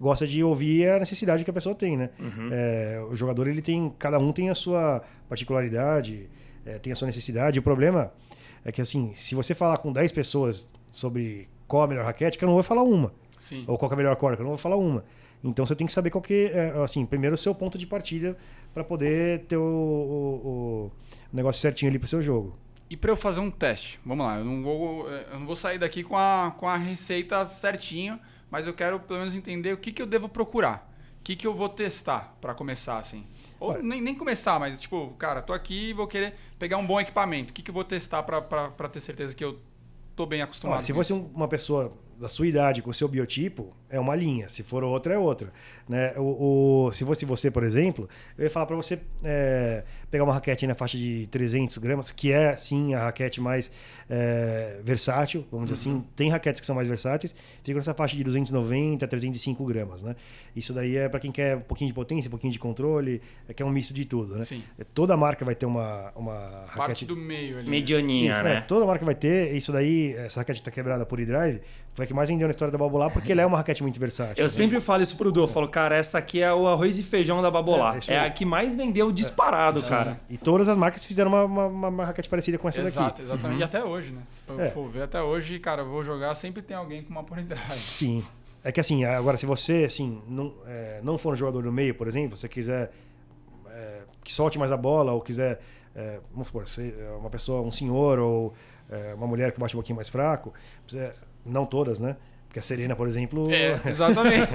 gosta de ouvir a necessidade que a pessoa tem, né? É, o jogador, ele tem. Cada um tem a sua particularidade, é, tem a sua necessidade. O problema é que, assim, se você falar com 10 pessoas sobre qual a melhor raquete, que eu não vou falar uma. Sim. Ou qual que é a melhor corda, que eu não vou falar uma. Então você tem que saber qual que é, assim, primeiro o seu ponto de partida para poder ter o, o- o negócio certinho ali pro seu jogo. E para eu fazer um teste, vamos lá, eu não vou, eh, eu não vou sair daqui com a, com a receita certinho, mas eu quero pelo menos entender o que, que eu devo procurar. O que, que eu vou testar para começar assim. Ou Olha. nem, nem começar, mas tipo, cara, tô aqui e vou querer pegar um bom equipamento. O que, que eu vou testar para ter certeza que eu tô bem acostumado? Olha, se fosse um- uma pessoa da sua idade com o seu biotipo, é uma linha. Se for outra, é outra. Né? O, o- se fosse você, por exemplo, eu ia falar para você é, pegar uma raquete na faixa de 300 gramas, que é, sim, a raquete mais é, versátil, vamos dizer Uhum. assim. Tem raquetes que são mais versáteis, ficam nessa faixa de 290 a 305 gramas. Né? Isso daí é para quem quer um pouquinho de potência, um pouquinho de controle, é que é um misto de tudo. Né? Sim. Toda marca vai ter uma, uma parte raquete do meio ali. né? Medianinha, isso, né? é, toda marca vai ter. Isso daí, essa raquete tá quebrada por e-drive, foi a que mais vendeu na história da Babolá, porque ela é uma raquete muito versátil. Eu né? sempre falo isso pro Du, eu falo, cara, essa aqui é o arroz e feijão da Babolá. É, É, a que mais vendeu disparado, cara. E todas as marcas fizeram uma, uma, uma- uma raquete parecida com essa Exato, daqui. exatamente. E até hoje, né? Se for, É. for ver até hoje, cara, eu vou jogar, sempre tem alguém com uma por drive. Sim. É que assim, agora, se você assim, não, é, não for um jogador do meio, por exemplo, você quiser é, que solte mais a bola, ou quiser, é, vamos supor, ser uma pessoa, um senhor, ou é, uma mulher que bate um pouquinho mais fraco, você- não todas, né? Porque a Serena, por exemplo. É, (laughs) exatamente.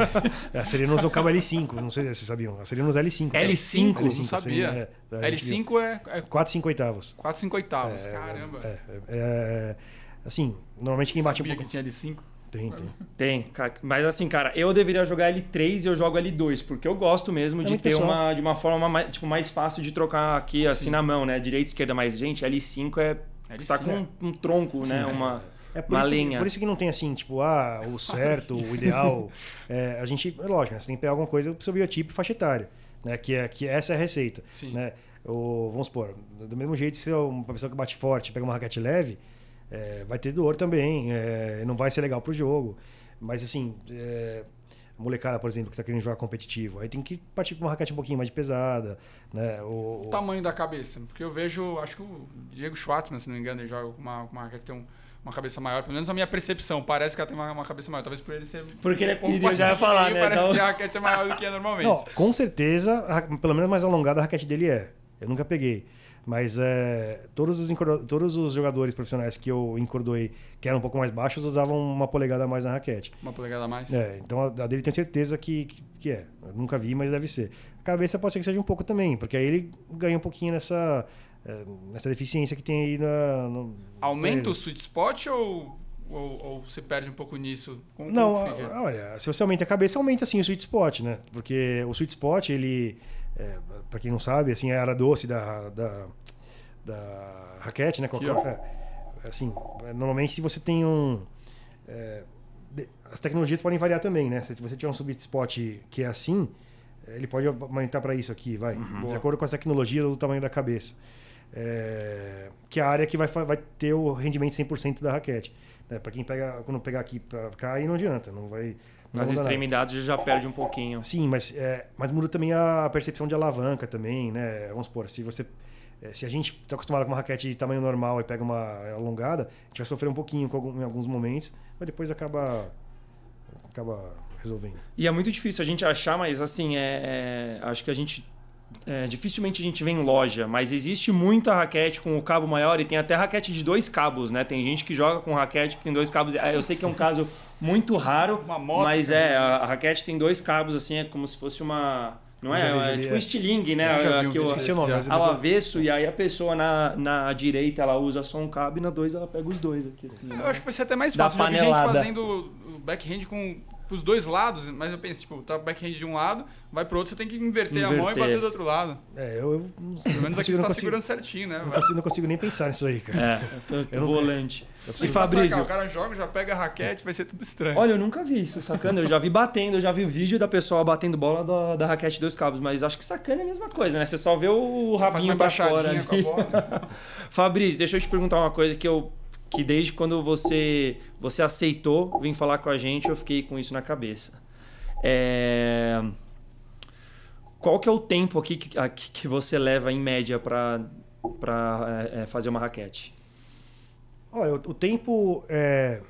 A Serena usa o cabo L5, não sei se vocês sabiam. A Serena usa L5. L5, L5, não sabia. Serena, é, da HBO. L5 é, é 4, 5 oitavos. 4, 5 oitavos. Caramba. É, é, é, assim, normalmente quem bate um Sabia pouco. que tinha L5? Tem, tem. Tem, mas assim, cara, eu deveria jogar L3 e eu jogo L2, porque eu gosto mesmo É de ter pessoal. uma de uma forma mais, tipo, mais fácil de trocar aqui, assim, Sim. na mão, né? Direita, esquerda, mais gente, L5 é. L5, Você tá com um, um tronco, né? Uma, É por, uma isso, lenha. por isso que não tem assim, tipo, ah, o certo, o ideal. (laughs) É, a gente, é lógico, né? Você tem que pegar alguma coisa pro seu biotipo e faixa etária, né? Que, é, que essa é a receita. Sim. Né? O, vamos supor, do mesmo jeito, se é uma pessoa que bate forte pega uma raquete leve, é, vai ter dor também, é, não vai ser legal pro jogo. Mas assim, é, a molecada, por exemplo, que tá querendo jogar competitivo, aí tem que partir pra uma raquete um pouquinho mais pesada, né? O, O tamanho da cabeça. Porque eu vejo, acho que o Diego Schwartzman, se não me engano, ele joga com uma, com uma raquete que tem um- uma cabeça maior. Pelo menos a minha percepção. Parece que ela tem uma, uma cabeça maior. Talvez por ele ser. Porque ele é um pequenininho, eu já ia falar, né? Parece Então- que a raquete é maior do que é normalmente. Não, com certeza, a pelo menos mais alongada a raquete dele é. Eu nunca peguei. Mas é, todos, os, todos os jogadores profissionais que eu encordoei, que eram um pouco mais baixos, usavam uma polegada a mais na raquete. Uma polegada a mais. É, então a, a dele tenho certeza que, que, que é. Eu nunca vi, mas deve ser. A cabeça pode ser que seja um pouco também, porque aí ele ganha um pouquinho nessa, nessa deficiência que tem aí na, no- Aumenta o sweet spot ou, ou, ou você perde um pouco nisso? Como, Não, como fica? a- olha, se você aumenta a cabeça, aumenta sim o sweet spot, né? Porque o sweet spot, ele, é, para quem não sabe, assim, é a área doce da, da, da raquete, né? Aqui, ó. É, assim, é, normalmente se você tem um... é, as tecnologias podem variar também, né? Se você tiver um sweet spot que é assim, é, ele pode aumentar para isso aqui, vai. De acordo com as tecnologias ou do tamanho da cabeça. É, que é a área que vai, vai ter o rendimento 100% da raquete. Né? Para quem pega, quando pegar aqui para cá, aí não adianta, não vai. Não Nas muda nada. extremidades já perde um pouquinho. Sim, mas, é, mas muda também a percepção de alavanca também, né? Vamos supor, se você. é, Se a gente está acostumado com uma raquete de tamanho normal e pega uma alongada, a gente vai sofrer um pouquinho em alguns momentos, mas depois acaba, acaba resolvendo. E é muito difícil a gente achar, mas assim, é, é- acho que a gente. É, dificilmente a gente vê em loja, mas existe muita raquete com o cabo maior e tem até raquete de dois cabos, né? Tem gente que joga com raquete que tem dois cabos. É, Eu sei que é um caso muito raro, Uma moto, mas é, a, raquete tem dois cabos, assim, é como se fosse uma. Não Eu é? vi, é vi, tipo é. um estilingue, né? Eu já vi Aqui, o- desse, Esqueci o nome, ao avesso, e aí a pessoa na, na direita ela usa só um cabo e na dois ela pega os dois aqui, assim. Eu né? acho que vai ser até mais Da fácil. Já vi gente panelada. fazendo backhand com os dois lados, mas eu penso, tipo, tá o backhand de um lado, vai pro outro, você tem que inverter, a mão e Inverter. bater do outro lado. É, eu, eu não, Pelo menos aqui você tá consigo, segurando certinho, né? não consigo, não consigo nem pensar nisso aí, cara. É, (laughs) Eu não- volante. Eu E preciso- Fabrício? Sacar, o cara joga, já pega a raquete, vai ser tudo estranho. Olha, eu nunca vi isso, sacana. Eu já vi batendo, eu já vi o vídeo da pessoa batendo bola da, da raquete dois cabos, mas acho que sacana é a mesma coisa, né? Você só vê o rabinho pra fora ali. com a bola. (laughs) Fabrício, deixa eu te perguntar uma coisa que eu que desde quando você você aceitou vir falar com a gente, eu fiquei com isso na cabeça. É... Qual que é o tempo aqui que, aqui que você leva em média para para fazer uma raquete? Olha, o, tempo é,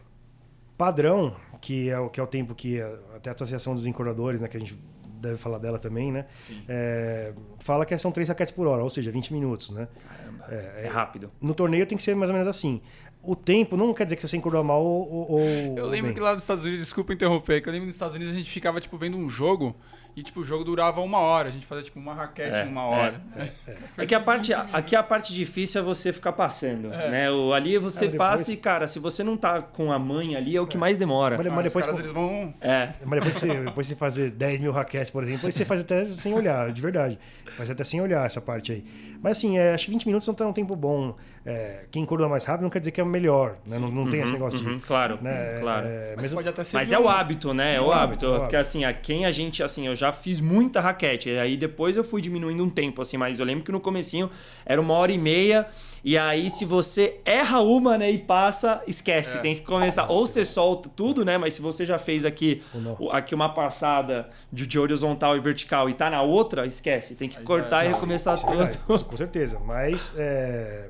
padrão, que é, o, que é o tempo que a- até a Associação dos Encordadores, né, que a gente deve falar dela também, né? É, fala que são três raquetes por hora, ou seja, 20 minutos, né? Caramba. É, É rápido. no torneio tem que ser mais ou menos assim. O tempo não quer dizer que você encordou mal ou, ou- Eu lembro bem. que lá nos Estados Unidos, desculpa interromper, que eu lembro que nos Estados Unidos a gente ficava, tipo, vendo um jogo e, tipo, o jogo durava uma hora. A gente fazia, tipo, uma raquete É, em uma é, (laughs) hora. É que a parte, aqui a parte difícil é você ficar passando, É. né? O, ali você Ah, depois- passa e, cara, se você não tá com a mãe ali, é o que mais demora. Mas, Ah, mas os depois, caras, eles vão... É. mas depois, você, depois você fazer 10 mil raquetes, por exemplo, aí você faz até sem olhar, de verdade. Faz até sem olhar essa parte aí. Mas assim, é, acho que 20 minutos não tá um tempo bom. É, quem encorda mais rápido não quer dizer que é melhor. Né? Não, não tem esse negócio Uhum, de. claro, né, claro. é, Mas mesmo- pode até ser... Mas é o hábito, né? É o o hábito. é o Porque assim, a quem a gente, assim, eu já fiz muita raquete. Aí depois eu fui diminuindo um tempo, assim, mas eu lembro que no comecinho era uma hora e meia. E aí, se você erra uma, né, e passa, esquece. É. Tem que começar. Ou você solta tudo, né? Mas se você já fez aqui, aqui uma passada de, de horizontal e vertical e tá na outra, esquece. Tem que Aí cortar é. e recomeçar é tudo. com certeza. Mas é,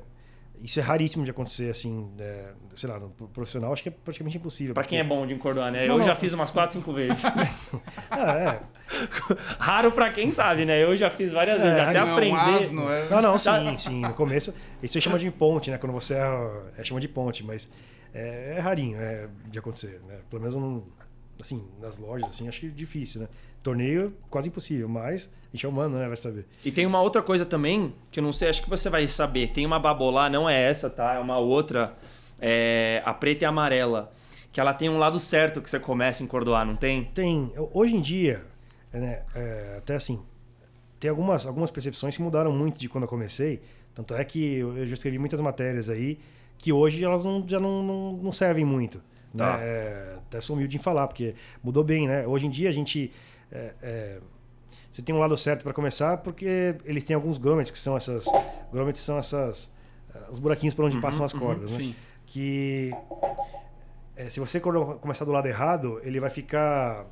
isso é raríssimo de acontecer, assim, é, sei lá, no profissional acho que é praticamente impossível. Pra quem é porque- bom de encordoar, né? Não, eu não. já fiz umas 4, 5 vezes. (laughs) Ah, é. (laughs) Raro pra quem sabe, né? Eu já fiz várias É, vezes. Até não, Não, um aprender. asno, é... Não, não, (laughs) sim, sim. No começo, isso aí chama de ponte, né? Quando você é, é chama de ponte, mas é, é rarinho é, de acontecer, né? Pelo menos não, assim, nas lojas, assim, acho que é difícil, né? Torneio, quase impossível, mas a gente é humano, né? Vai saber. E tem uma outra coisa também, que eu não sei, acho que você vai saber. Tem uma babolá, não é essa, tá? É uma outra, é, a preta e a amarela. Que ela tem um lado certo que você começa a encordoar, não tem? Tem, hoje em dia, é, né, é, até assim, tem algumas, algumas percepções que mudaram muito de quando eu comecei. Tanto é que eu eu já escrevi muitas matérias aí que hoje elas não, já não, não, não servem muito. Tá. Né? É, até sou humilde em falar, porque mudou bem, né? Hoje em dia a gente. é, é, você tem um lado certo para começar, porque eles têm alguns grommets, que são essas. Grommets são essas. eh, os buraquinhos por onde passam as cordas, né? Sim. que é, se você começar do lado errado, ele vai ficar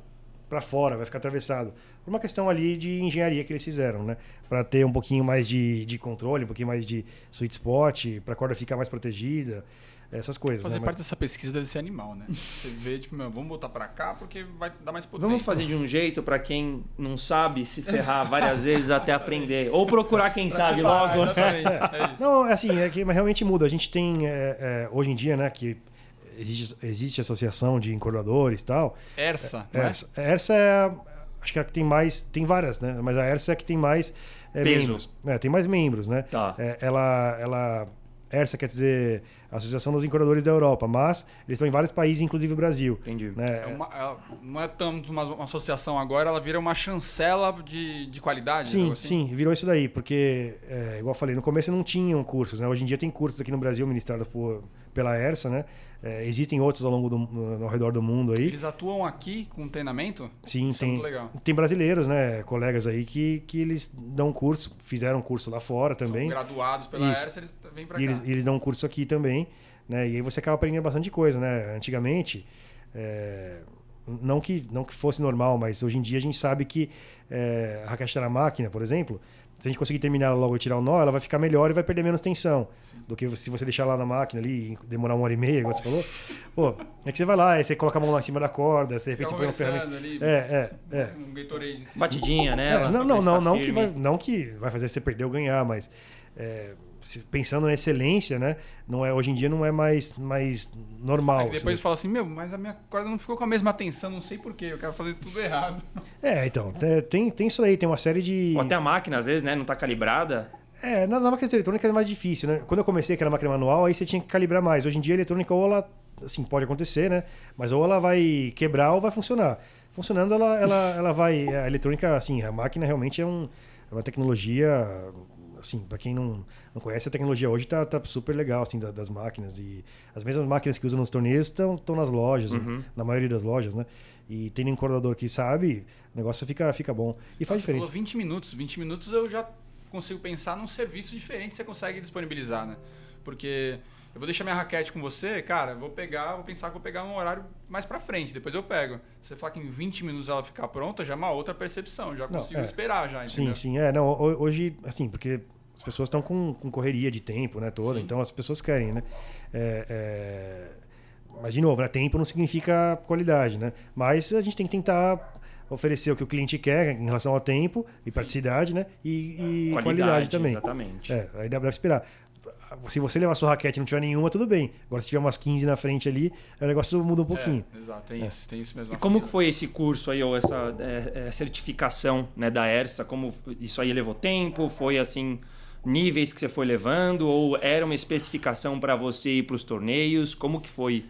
para fora, vai ficar atravessado. Por uma questão ali de engenharia que eles fizeram, né? Para ter um pouquinho mais de, de controle, um pouquinho mais de sweet spot, para a corda ficar mais protegida, essas coisas. Fazer né? parte dessa pesquisa deve ser animal, né? Você vê, tipo, meu, vamos botar pra cá porque vai dar mais potência. Vamos fazer de um jeito pra quem não sabe se ferrar várias vezes (laughs) até aprender. Ou procurar quem Pra sabe separar, logo. Exatamente, é (laughs) isso. Não, é assim, é que mas realmente muda. A gente tem, é, é, hoje em dia, né, que existe, existe associação de encordadores e tal. Ersa, não é? Ersa, Ersa é, acho que é a que tem mais, tem várias, né? Mas a Ersa é a que tem mais é, Peso. membros. É, tem mais membros, né? Tá. É, ela, ela ERSA quer dizer Associação dos Encordadores da Europa, mas eles estão em vários países, inclusive o Brasil. Entendi. Né? É uma- é- não é tanto uma, uma associação agora, ela vira uma chancela de, de qualidade. Sim, assim? sim, virou isso daí, porque, é, igual eu falei, no começo não tinham cursos, né? Hoje em dia tem cursos aqui no Brasil ministrados por, pela ERSA, né? É, existem outros ao longo do ao redor do mundo aí. Eles atuam aqui com treinamento? Sim, Isso é tem, legal. tem brasileiros, né? Colegas aí que, que eles dão curso, fizeram curso lá fora também. São graduados pela Isso. ERSA, eles vêm pra E cá. eles, eles dão curso aqui também, né? E aí você acaba aprendendo bastante coisa, né? Antigamente, é, não, que, não que fosse normal, mas hoje em dia a gente sabe que é, a raquete na máquina, por exemplo, se a gente conseguir terminar ela logo e tirar o nó, ela vai ficar melhor e vai perder menos tensão do que se você deixar lá na máquina ali e demorar uma hora e meia, igual você falou. Pô, é que você vai lá, aí você coloca a mão lá em cima da corda, você, de repente você põe uma ferramenta. ali, É, é, é. um Gatorade em cima. Batidinha, né? É, não, não, não, não, que vai, não que vai fazer você perder ou ganhar, mas é, pensando na excelência, né? Não é, hoje em dia não é mais, mais normal. Aí depois Você- fala assim, meu, mas a minha corda não ficou com a mesma tensão, não sei porquê, eu quero fazer tudo errado. (laughs) É, então, é, tem, tem isso aí, tem uma série de. Ou até a máquina, às vezes, né? Não tá calibrada. É, na, na máquina eletrônica é mais difícil, né? Quando eu comecei aquela máquina manual, aí você tinha que calibrar mais. Hoje em dia a eletrônica ou ela, assim, pode acontecer, né? Mas ou ela vai quebrar ou vai funcionar. Funcionando, ela, ela, ela vai. A eletrônica, assim, a máquina realmente é, um, é uma tecnologia. Assim, para quem não, não conhece, a tecnologia hoje tá, tá super legal, assim, da- das máquinas. E as mesmas máquinas que usam nos torneios estão nas lojas, na maioria das lojas, né? E tem um encordador que sabe, o negócio fica, fica bom. E faz Nossa, você diferença. falou 20 minutos. 20 minutos eu já consigo pensar num serviço diferente que você consegue disponibilizar, né? Porque eu vou deixar minha raquete com você, cara, vou pegar, vou pensar que vou pegar um horário mais pra frente, depois eu pego. Se você falar que em 20 minutos ela ficar pronta, já é uma outra percepção, já Não, consigo é. esperar já, Sim, entendeu? sim. É, não, ho- hoje, assim, porque as pessoas estão com, com correria de tempo, né, toda, Sim. então as pessoas querem, né? É, é, Mas, de novo, né, tempo não significa qualidade, né? Mas a gente tem que tentar oferecer o que o cliente quer em relação ao tempo e praticidade, né? E, e qualidade, também. Exatamente. É, aí dá pra esperar. Se você levar sua raquete e não tiver nenhuma, tudo bem. Agora, se tiver umas 15 na frente ali, o negócio muda um pouquinho. É, exato, tem isso, tem isso mesmo. E como que foi esse curso aí, ou essa é, é, certificação né, da ERSA? Como isso aí levou tempo? Foi assim, níveis que você foi levando? Ou era uma especificação para você ir para os torneios? Como que foi?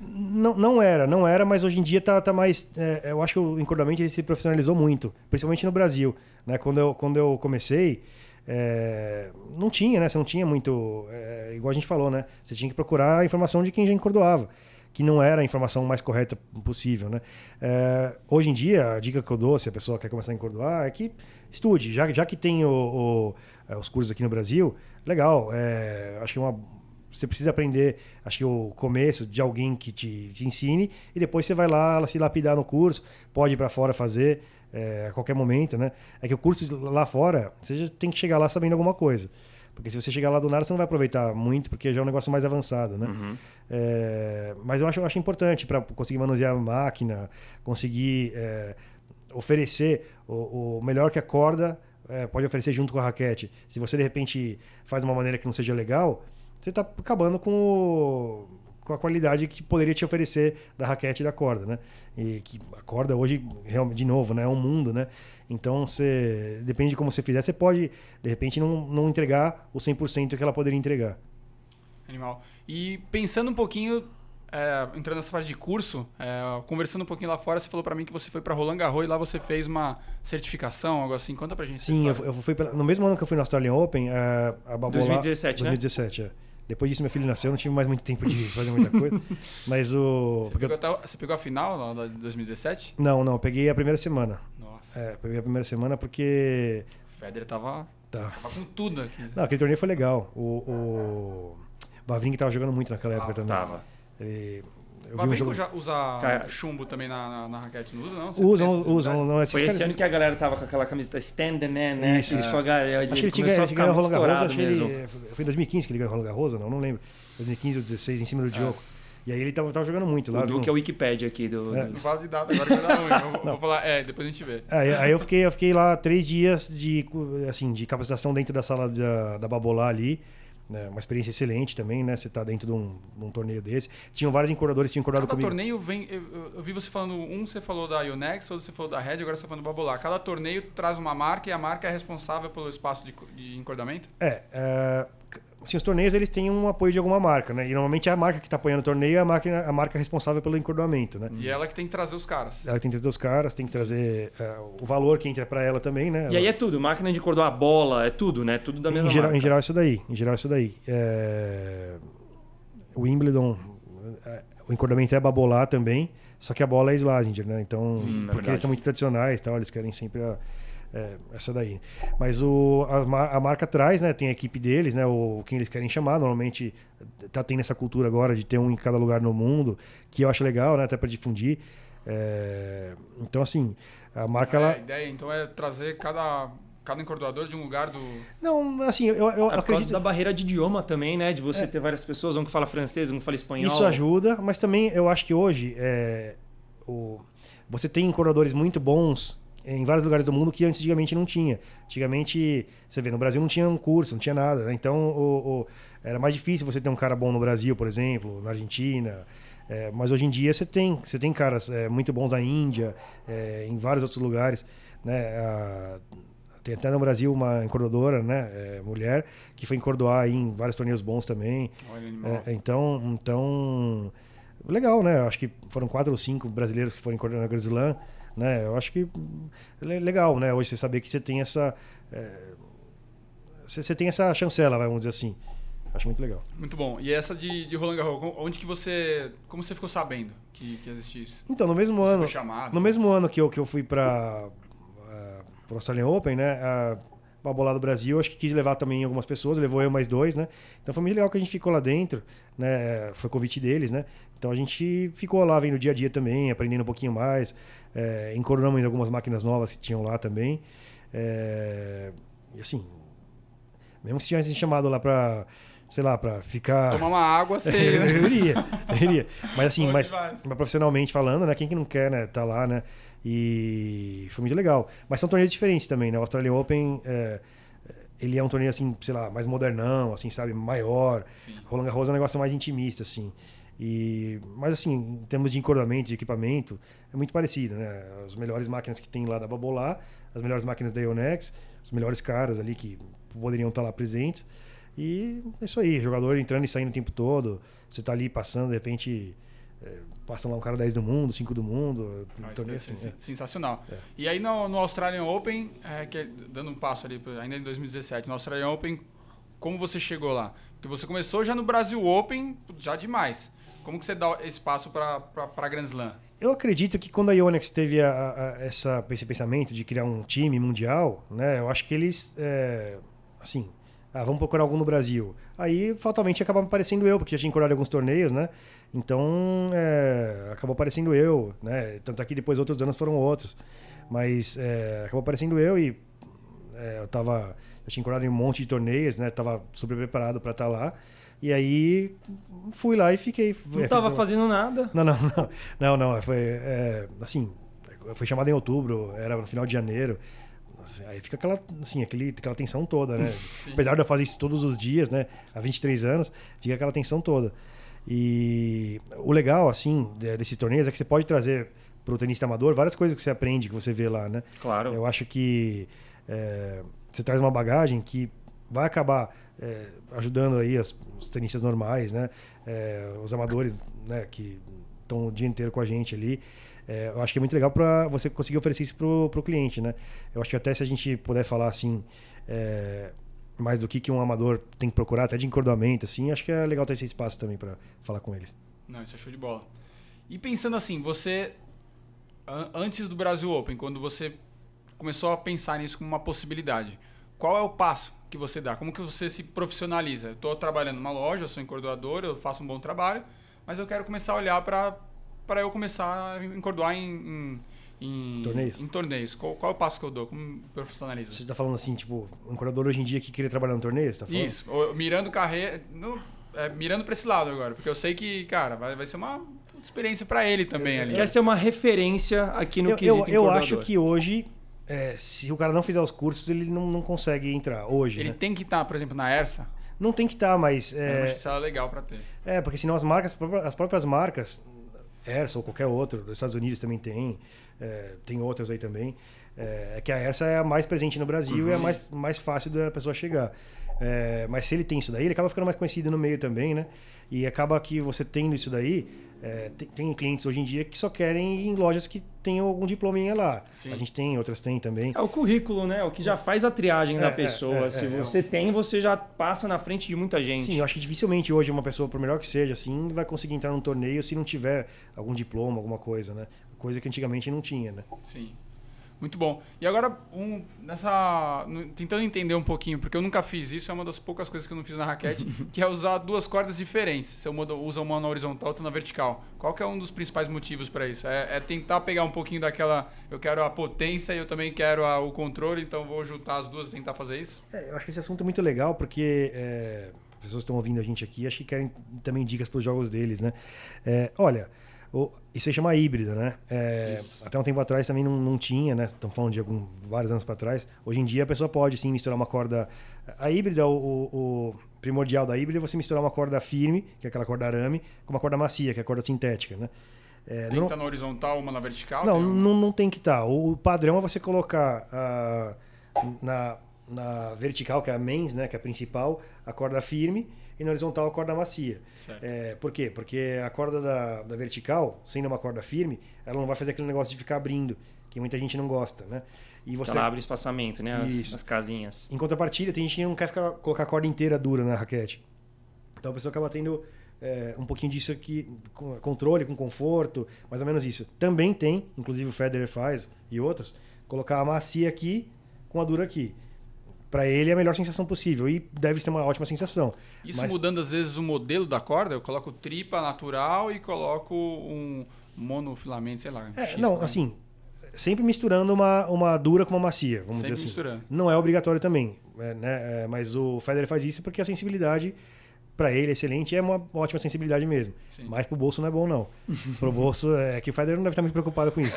Não, não era, não era, mas hoje em dia tá, tá mais. é, eu acho que o encordamento se profissionalizou muito, principalmente no Brasil. Né? Quando, eu, quando eu comecei, é, não tinha, né? Você não tinha muito. é, igual a gente falou, né? Você tinha que procurar a informação de quem já encordoava, que não era a informação mais correta possível, né? É, hoje em dia, a dica que eu dou, se a pessoa quer começar a encordoar, é que estude. Já, já que tem o- o- é, os cursos aqui no Brasil, legal. é, acho que é uma você precisa aprender, acho que o começo de alguém que te, te ensine e depois você vai lá se lapidar no curso, pode ir para fora fazer é, a qualquer momento, né? É que o curso lá fora, você já tem que chegar lá sabendo alguma coisa. Porque se você chegar lá do nada, você não vai aproveitar muito, porque já é um negócio mais avançado, né? É, mas eu acho, eu acho importante para conseguir manusear a máquina, conseguir é, oferecer o, o melhor que a corda é, pode oferecer junto com a raquete. Se você de repente faz de uma maneira que não seja legal, você está acabando com, o- com a qualidade que poderia te oferecer da raquete e da corda, né? E que a corda hoje, realmente, de novo, né, é um mundo, né? Então, você, depende de como você fizer, você pode, de repente, não, não entregar o 100% que ela poderia entregar. Animal. E pensando um pouquinho, é, entrando nessa parte de curso, é, conversando um pouquinho lá fora, você falou pra mim que você foi pra Roland Garros e lá você fez uma certificação, algo assim. Conta pra gente Sim, eu, eu fui pela- no mesmo ano que eu fui na Australian Open, a, a Babola... 2017, né? 2017, é. Depois disso, meu filho nasceu, eu não tive mais muito tempo de fazer muita coisa. (laughs) Mas o... Você pegou, eu- você pegou a final de 2017? Não, não, eu peguei a primeira semana. Nossa, É, peguei a primeira semana porque... o Federer tava, Tá. tava com tudo aqui. Não, aquele torneio foi legal. O, o Vavrinha tava jogando muito naquela época também. Tava. Ele, eu O vi um jogo... já usa chumbo também na, na, na raquete, não usa não? Você Usam, usam. possibilidade? Não, esses Foi caras- esse ano que a galera tava com aquela camiseta Stand the Man, né? Isso, que é. só galera, Acho que ele tinha ganhado Roland Garros, estourado acho que ele, mesmo. foi em 2015 que ele ganhou Roland Garros, não, não lembro. 2015 ou 16, em cima do Diogo. E aí ele tava, tava jogando muito lá. O viu? Duque é o Wikipedia aqui do... É. Não fala de data, agora que vai dar ruim. Eu vou, vou falar, é, depois a gente vê. Aí, aí eu, fiquei, eu fiquei lá três dias de, assim, de capacitação dentro da sala da, da Babolá ali. Né? Uma experiência excelente também, né? Você tá dentro de um, de um torneio desse. Tinham vários encordadores que tinham encordado Cada comigo. torneio vem. Eu, eu- vi você falando um, você falou da Yonex, outro você falou da Red, agora você tá falando do Babolar. Cada torneio traz uma marca e a marca é responsável pelo espaço de, de encordamento? É, é, assim, os torneios eles têm um apoio de alguma marca, né? E normalmente é a marca que está apoiando o torneio é a marca, a marca responsável pelo encordoamento, né? E ela que tem que trazer os caras. Ela tem que trazer os caras, tem que trazer é, o valor que entra para ela também, né? E aí é tudo, máquina de encordoar, bola, é tudo, né? Tudo da mesma em geral, marca. em geral é isso daí. Em geral é isso daí. É... O Wimbledon, é, o encordoamento é babolar também, só que a bola é Slasinger, né? Então, Sim, é porque eles estão muito tradicionais, tal, eles querem sempre a- é, essa daí. Mas o, a, a marca traz, né? Tem a equipe deles, né? O quem eles querem chamar. Normalmente tá tendo essa cultura agora de ter um em cada lugar no mundo, que eu acho legal, né? Até para difundir. É, Então, assim, a marca É, ela A ideia, então, é trazer cada, cada encordoador de um lugar do. não, assim, eu, eu É por causa acredito da barreira de idioma também, né? De você É. ter várias pessoas, um que fala francês, um que fala espanhol. Isso ajuda, mas também eu acho que hoje é, o, você tem encordoadores muito bons em vários lugares do mundo que antigamente não tinha. Antigamente, você vê, no Brasil não tinha um curso, não tinha nada. né? Então, o- o- era mais difícil você ter um cara bom no Brasil, por exemplo, na Argentina. É, mas hoje em dia você tem, você tem caras é, muito bons na Índia, é, em vários outros lugares. Né? A- tem até no Brasil uma encordadora, né, é, mulher, que foi encordoar em vários torneios bons também. Olha. É, então, então, legal, né? Acho que foram quatro ou cinco brasileiros que foram coordenar a Grand Slam, né? Eu acho que é legal, né? Hoje você saber que você tem essa, é, você, você tem essa chancela, vamos dizer assim. Acho muito legal. Muito bom. E essa de, de Roland Garros, onde que você. Como você ficou sabendo que, que existia isso? Então, no mesmo Você ano, foi chamado? no mesmo ano que eu que eu fui para o Australian Open, né? A Babolá do Brasil, acho que quis levar também algumas pessoas, levou eu mais dois, né? Então foi muito legal que a gente ficou lá dentro, né? Foi convite deles, né? Então a gente ficou lá vendo o dia a dia também, aprendendo um pouquinho mais, é, encornamos em algumas máquinas novas que tinham lá também. É, e assim, mesmo que se tivesse chamado lá para, sei lá, para ficar Tomar uma água, (laughs) você. eu (laughs) iria, eu iria. Mas assim, mas, mas profissionalmente falando, né? Quem que não quer, né? Tá lá, né? E foi muito legal. Mas são torneios diferentes também, né? O Australian Open, é, ele é um torneio, assim, sei lá, mais modernão, assim, sabe? Maior. Sim. Roland Garros é um negócio mais intimista, assim. E, mas assim, em termos de encordamento, de equipamento, é muito parecido, né? As melhores máquinas que tem lá da Babolá, as melhores máquinas da Ionex, os melhores caras ali que poderiam estar lá presentes. E é isso aí, jogador entrando e saindo o tempo todo. Você tá ali passando, de repente, é, passa lá um cara 10 do mundo, 5 do mundo. Ah, ser assim, sen- sensacional. É. E aí no, no Australian Open, é, que é- dando um passo ali, ainda em 2017, no Australian Open, como você chegou lá? Porque você começou já no Brasil Open, já demais. Como que você dá esse passo para Grand Slam? Eu acredito que quando a Yonex teve a- a- essa, esse pensamento de criar um time mundial, né? Eu acho que eles, é, assim, ah, vamos procurar algum no Brasil. Aí, fatalmente, acaba aparecendo eu, porque já tinha encorado alguns torneios, né? Então, é, acabou aparecendo eu, né? Tanto é que depois outros anos foram outros. Mas é, acabou aparecendo eu e é, eu tava... Tinha encorado em um monte de torneios, né? Tava super preparado para estar lá. E aí, fui lá e fiquei... Não é, tava fiz- fazendo nada. não, não, (laughs) não. Não, não. Foi é, assim. Foi chamado em outubro, era no final de janeiro. Aí fica aquela, assim, aquele, aquela tensão toda, né? (laughs) Apesar de eu fazer isso todos os dias, né? Há 23 anos, fica aquela tensão toda. E o legal, assim, de- desses torneios é que você pode trazer para o tenista amador várias coisas que você aprende, que você vê lá, né? Claro. Eu acho que é, você traz uma bagagem que vai acabar é, ajudando aí as- os tenistas normais, né? É, os amadores, né? Que estão o dia inteiro com a gente ali. É, eu acho que é muito legal para você conseguir oferecer isso pro, pro cliente, né? Eu acho que até se a gente puder falar assim é, mais do que, que um amador tem que procurar, até de encordoamento, assim, acho que é legal ter esse espaço também para falar com eles. Não, isso é show de bola. E pensando assim, você an- antes do Brasil Open, quando você começou a pensar nisso como uma possibilidade, qual é o passo que você dá? Como que você se profissionaliza? Eu estou trabalhando numa loja, eu sou encordoador, eu faço um bom trabalho, mas eu quero começar a olhar para para eu começar a encordoar em, em, em Torneios? Em torneios. Qual, qual é o passo que eu dou? Como profissionaliza? Você tá falando assim, tipo, um encordoador hoje em dia que queria trabalhar no torneio, tá falando? Isso, mirando carreira. no- é, mirando para esse lado agora, porque eu sei que, cara, vai, vai ser uma experiência para ele também ali. Quer ser uma referência aqui no eu, quesito eu, eu acho que hoje, é, se o cara não fizer os cursos, ele não, não consegue entrar hoje. Ele né? tem que estar, por exemplo, na ERSA. Não tem que estar, mas. Eu É, acho que isso é legal para ter. é, porque senão as marcas, as próprias- as próprias marcas, Ersa ou qualquer outro, dos Estados Unidos também tem, é, tem outras aí também. É, é que a Ersa é a mais presente no Brasil e é a Sim. mais, mais fácil da pessoa chegar. É, mas se ele tem isso daí, ele acaba ficando mais conhecido no meio também, né? E acaba que você tendo isso daí, é, tem, tem clientes hoje em dia que só querem ir em lojas que tenham algum diplominha lá. Sim. A gente tem, outras tem também. É o currículo, né? O que já faz a triagem É, da é, pessoa. é, Se é, você tem, você já passa na frente de muita gente. Sim, eu acho que dificilmente hoje uma pessoa, por melhor que seja, assim, vai conseguir entrar num torneio se não tiver algum diploma, alguma coisa, né? Coisa que antigamente não tinha, né? Sim. Muito bom. E agora, um, nessa, tentando entender um pouquinho, porque eu nunca fiz isso, é uma das poucas coisas que eu não fiz na raquete, (laughs) que é usar duas cordas diferentes. Se eu usa uma na horizontal, outra na vertical. Qual que é um dos principais motivos para isso? É, é tentar pegar um pouquinho daquela, eu quero a potência e eu também quero a- o controle, então vou juntar as duas e tentar fazer isso? É, eu acho que esse assunto é muito legal porque é, as pessoas estão ouvindo a gente aqui, acho que querem também dicas para os jogos deles, né? É, olha, isso aí chama híbrida, né? É, até um tempo atrás também não, não tinha, né? Estamos falando de algum, vários anos para trás. Hoje em dia a pessoa pode sim misturar uma corda. A híbrida, o, o- o primordial da híbrida é você misturar uma corda firme, que é aquela corda arame, com uma corda macia, que é a corda sintética, né? É, Tem que não- estar na horizontal, uma na vertical? não, não, não tem que estar. O o padrão é você colocar ah, na, na vertical, que é a mains, né, que é a principal, a corda firme e na horizontal a corda macia. É, por quê? Porque a corda da, da vertical, sendo uma corda firme, ela não vai fazer aquele negócio de ficar abrindo, que muita gente não gosta, né? E você, Então ela abre espaçamento, né? As, as casinhas. em contrapartida, tem gente que não quer ficar, colocar a corda inteira dura na raquete. Então a pessoa acaba tendo é, um pouquinho disso aqui, com controle, com conforto, mais ou menos isso. Também tem, inclusive o Federer faz e outros, colocar a macia aqui com a dura aqui. Para ele é a melhor sensação possível e deve ser uma ótima sensação. Isso Mas- mudando às vezes o modelo da corda, eu coloco tripa natural e coloco um monofilamento, sei lá. É, não, assim, sempre misturando uma, uma dura com uma macia, vamos Sempre dizer assim. misturando. Não é obrigatório também, é, né? É, mas o Federer faz isso porque a sensibilidade para ele é excelente, é uma ótima sensibilidade mesmo. Sim. Mas pro bolso não é bom não. (laughs) pro bolso é que o Federer não deve estar muito preocupado com isso.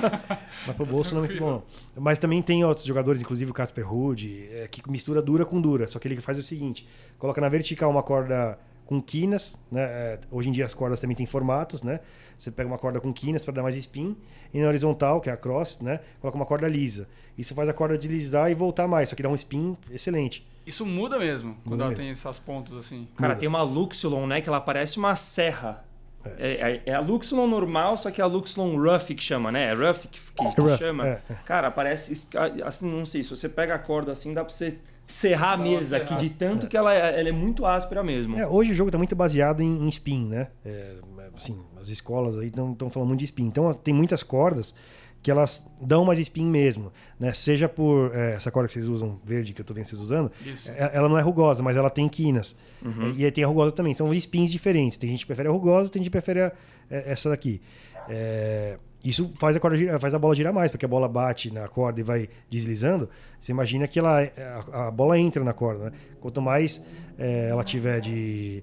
(laughs) mas pro bolso não é muito bom. não. Mas também tem outros jogadores, inclusive o Casper Ruud, é, que mistura dura com dura. Só que ele faz o seguinte: coloca na vertical uma corda com quinas, né? É, Hoje em dia as cordas também têm formatos, né? Você pega uma corda com quinas para dar mais spin e na horizontal, que é a cross, né? Coloca uma corda lisa. Isso faz a corda deslizar e voltar mais, só que dá um spin excelente. Isso muda mesmo quando Muda ela mesmo. tem essas pontas assim. Cara, Muda. tem uma Luxilon, né? Que ela parece uma serra. É, é- é a Luxilon normal, só que é a Luxilon Rough que chama, né? É Rough que, que- que Rough, chama. é, é. Cara, parece. Assim, não sei, se você pega a corda assim, dá pra você serrar a mesa aqui, de tanto que ela é, ela é muito áspera mesmo. É, hoje o jogo está muito baseado em, em spin, né? É, assim, as escolas aí estão falando muito de spin. Então tem muitas cordas que elas dão mais spin mesmo, né? Seja por é, essa corda que vocês usam, verde, que eu tô vendo vocês usando, é- ela não é rugosa, mas ela tem quinas. E aí tem a rugosa também. São spins diferentes. Tem gente que prefere a rugosa, tem gente que prefere a- é, essa daqui. É, isso faz a, corda girar- faz a bola girar mais, porque a bola bate na corda e vai deslizando. Você imagina que ela, a, a bola entra na corda. Né? Quanto mais é, ela tiver de,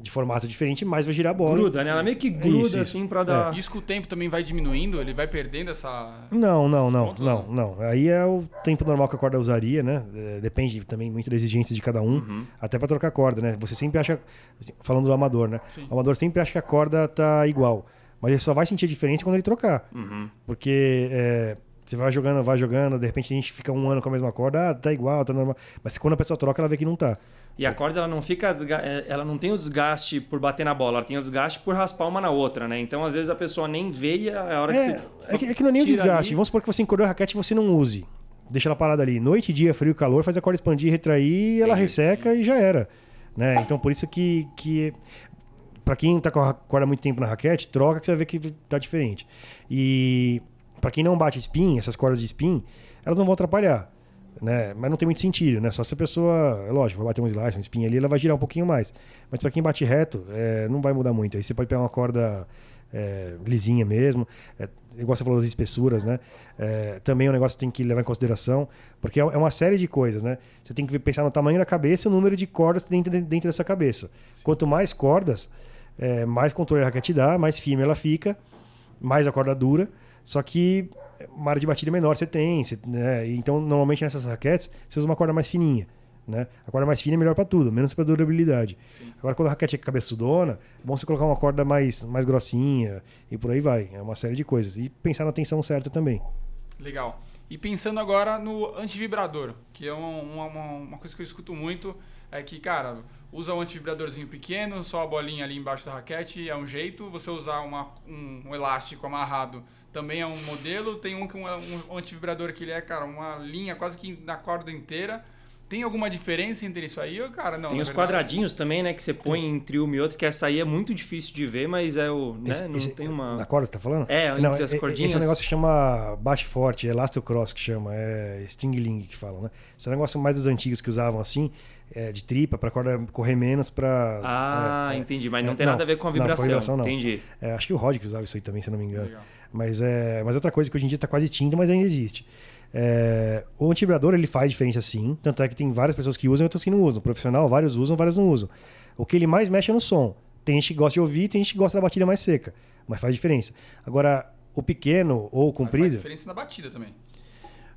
de formato diferente, mais vai girar a bola. Gruda, né? Ela meio que gruda Isso, isso. assim pra dar. Isso com o tempo também vai diminuindo, ele vai perdendo essa. Não, não, não, pontos, não, não. Aí é o tempo normal que a corda usaria, né? É, depende também muito da exigência de cada um, Uhum. até para trocar corda, né? Você sempre acha, falando do amador, né? Sim. O amador sempre acha que a corda tá igual, mas ele só vai sentir a diferença quando ele trocar, Uhum. porque é, você vai jogando, vai jogando, de repente a gente fica um ano com a mesma corda, ah, tá igual, tá normal, mas quando a pessoa troca, ela vê que não tá. E a corda ela não fica é, ela não tem o desgaste por bater na bola, ela tem o desgaste por raspar uma na outra, né? Então às vezes a pessoa nem vê e a hora que É, você é, que, é que não é nem o desgaste. ali- Vamos supor que você encordou a raquete e você não use. Deixa ela parada ali. Noite, dia, frio, calor, faz a corda expandir, retrair, ela Entendi, resseca e já era. Né? Então por isso que, que para quem tá com a corda muito tempo na raquete, troca que você vai ver que tá diferente. E para quem não bate spin, essas cordas de spin, elas não vão atrapalhar. Né? Mas não tem muito sentido, né? Só se a pessoa, é lógico, vai bater um slice, um spin ali, ela vai girar um pouquinho mais. Mas para quem bate reto, é, não vai mudar muito. Aí você pode pegar uma corda é, lisinha mesmo, é, igual você falou das espessuras, né? É, também é um negócio que tem que levar em consideração, porque é é uma série de coisas, né? Você tem que pensar no tamanho da cabeça e o número de cordas dentro, de- dentro dessa cabeça. Quanto mais cordas, é, mais controle a raquete dá, mais firme ela fica, mais a corda dura, só que uma área de batida menor você tem, você- né? então normalmente nessas raquetes você usa uma corda mais fininha. Né? A corda mais fina é melhor para tudo, menos para durabilidade. Sim. Agora, quando a raquete é cabeçudona, é bom você colocar uma corda mais, mais grossinha e por aí vai. É uma série de coisas. E pensar na tensão certa também. Legal. E pensando agora no antivibrador, que é uma, uma, uma coisa que eu escuto muito, é que, cara, usa um antivibradorzinho pequeno, só a bolinha ali embaixo da raquete é um jeito, você usar uma, um, um elástico amarrado também é um modelo, tem um, um, um antivibrador que ele é, cara, uma linha quase que na corda inteira, tem alguma diferença entre isso aí? Cara, não. Tem os verdade... quadradinhos também, né? Que você põe tem. entre uma e outra, que essa aí é muito difícil de ver, mas é o. Né, esse, não esse, tem uma. Na corda você tá falando? É, entre não, as é, cordinhas. Esse é um negócio que chama baixo forte, é elastocross que chama, é stingling que falam, né? Esse é um negócio mais dos antigos que usavam assim. É, de tripa para corda correr menos para ah é, é, entendi mas não é, tem nada a ver com a vibração, não, com a vibração não. entendi é, acho que o Rod que usava isso aí também se não me engano Legal. mas é mas outra coisa que hoje em dia está quase tinta mas ainda existe é, o antivibrador ele faz diferença sim, tanto é que tem várias pessoas que usam e outras que não usam. Profissional, vários usam, vários não usam. O que ele mais mexe é no som. Tem gente que gosta de ouvir, tem gente que gosta da batida mais seca, mas faz diferença. Agora, o pequeno ou o comprido. Mas faz diferença na batida também.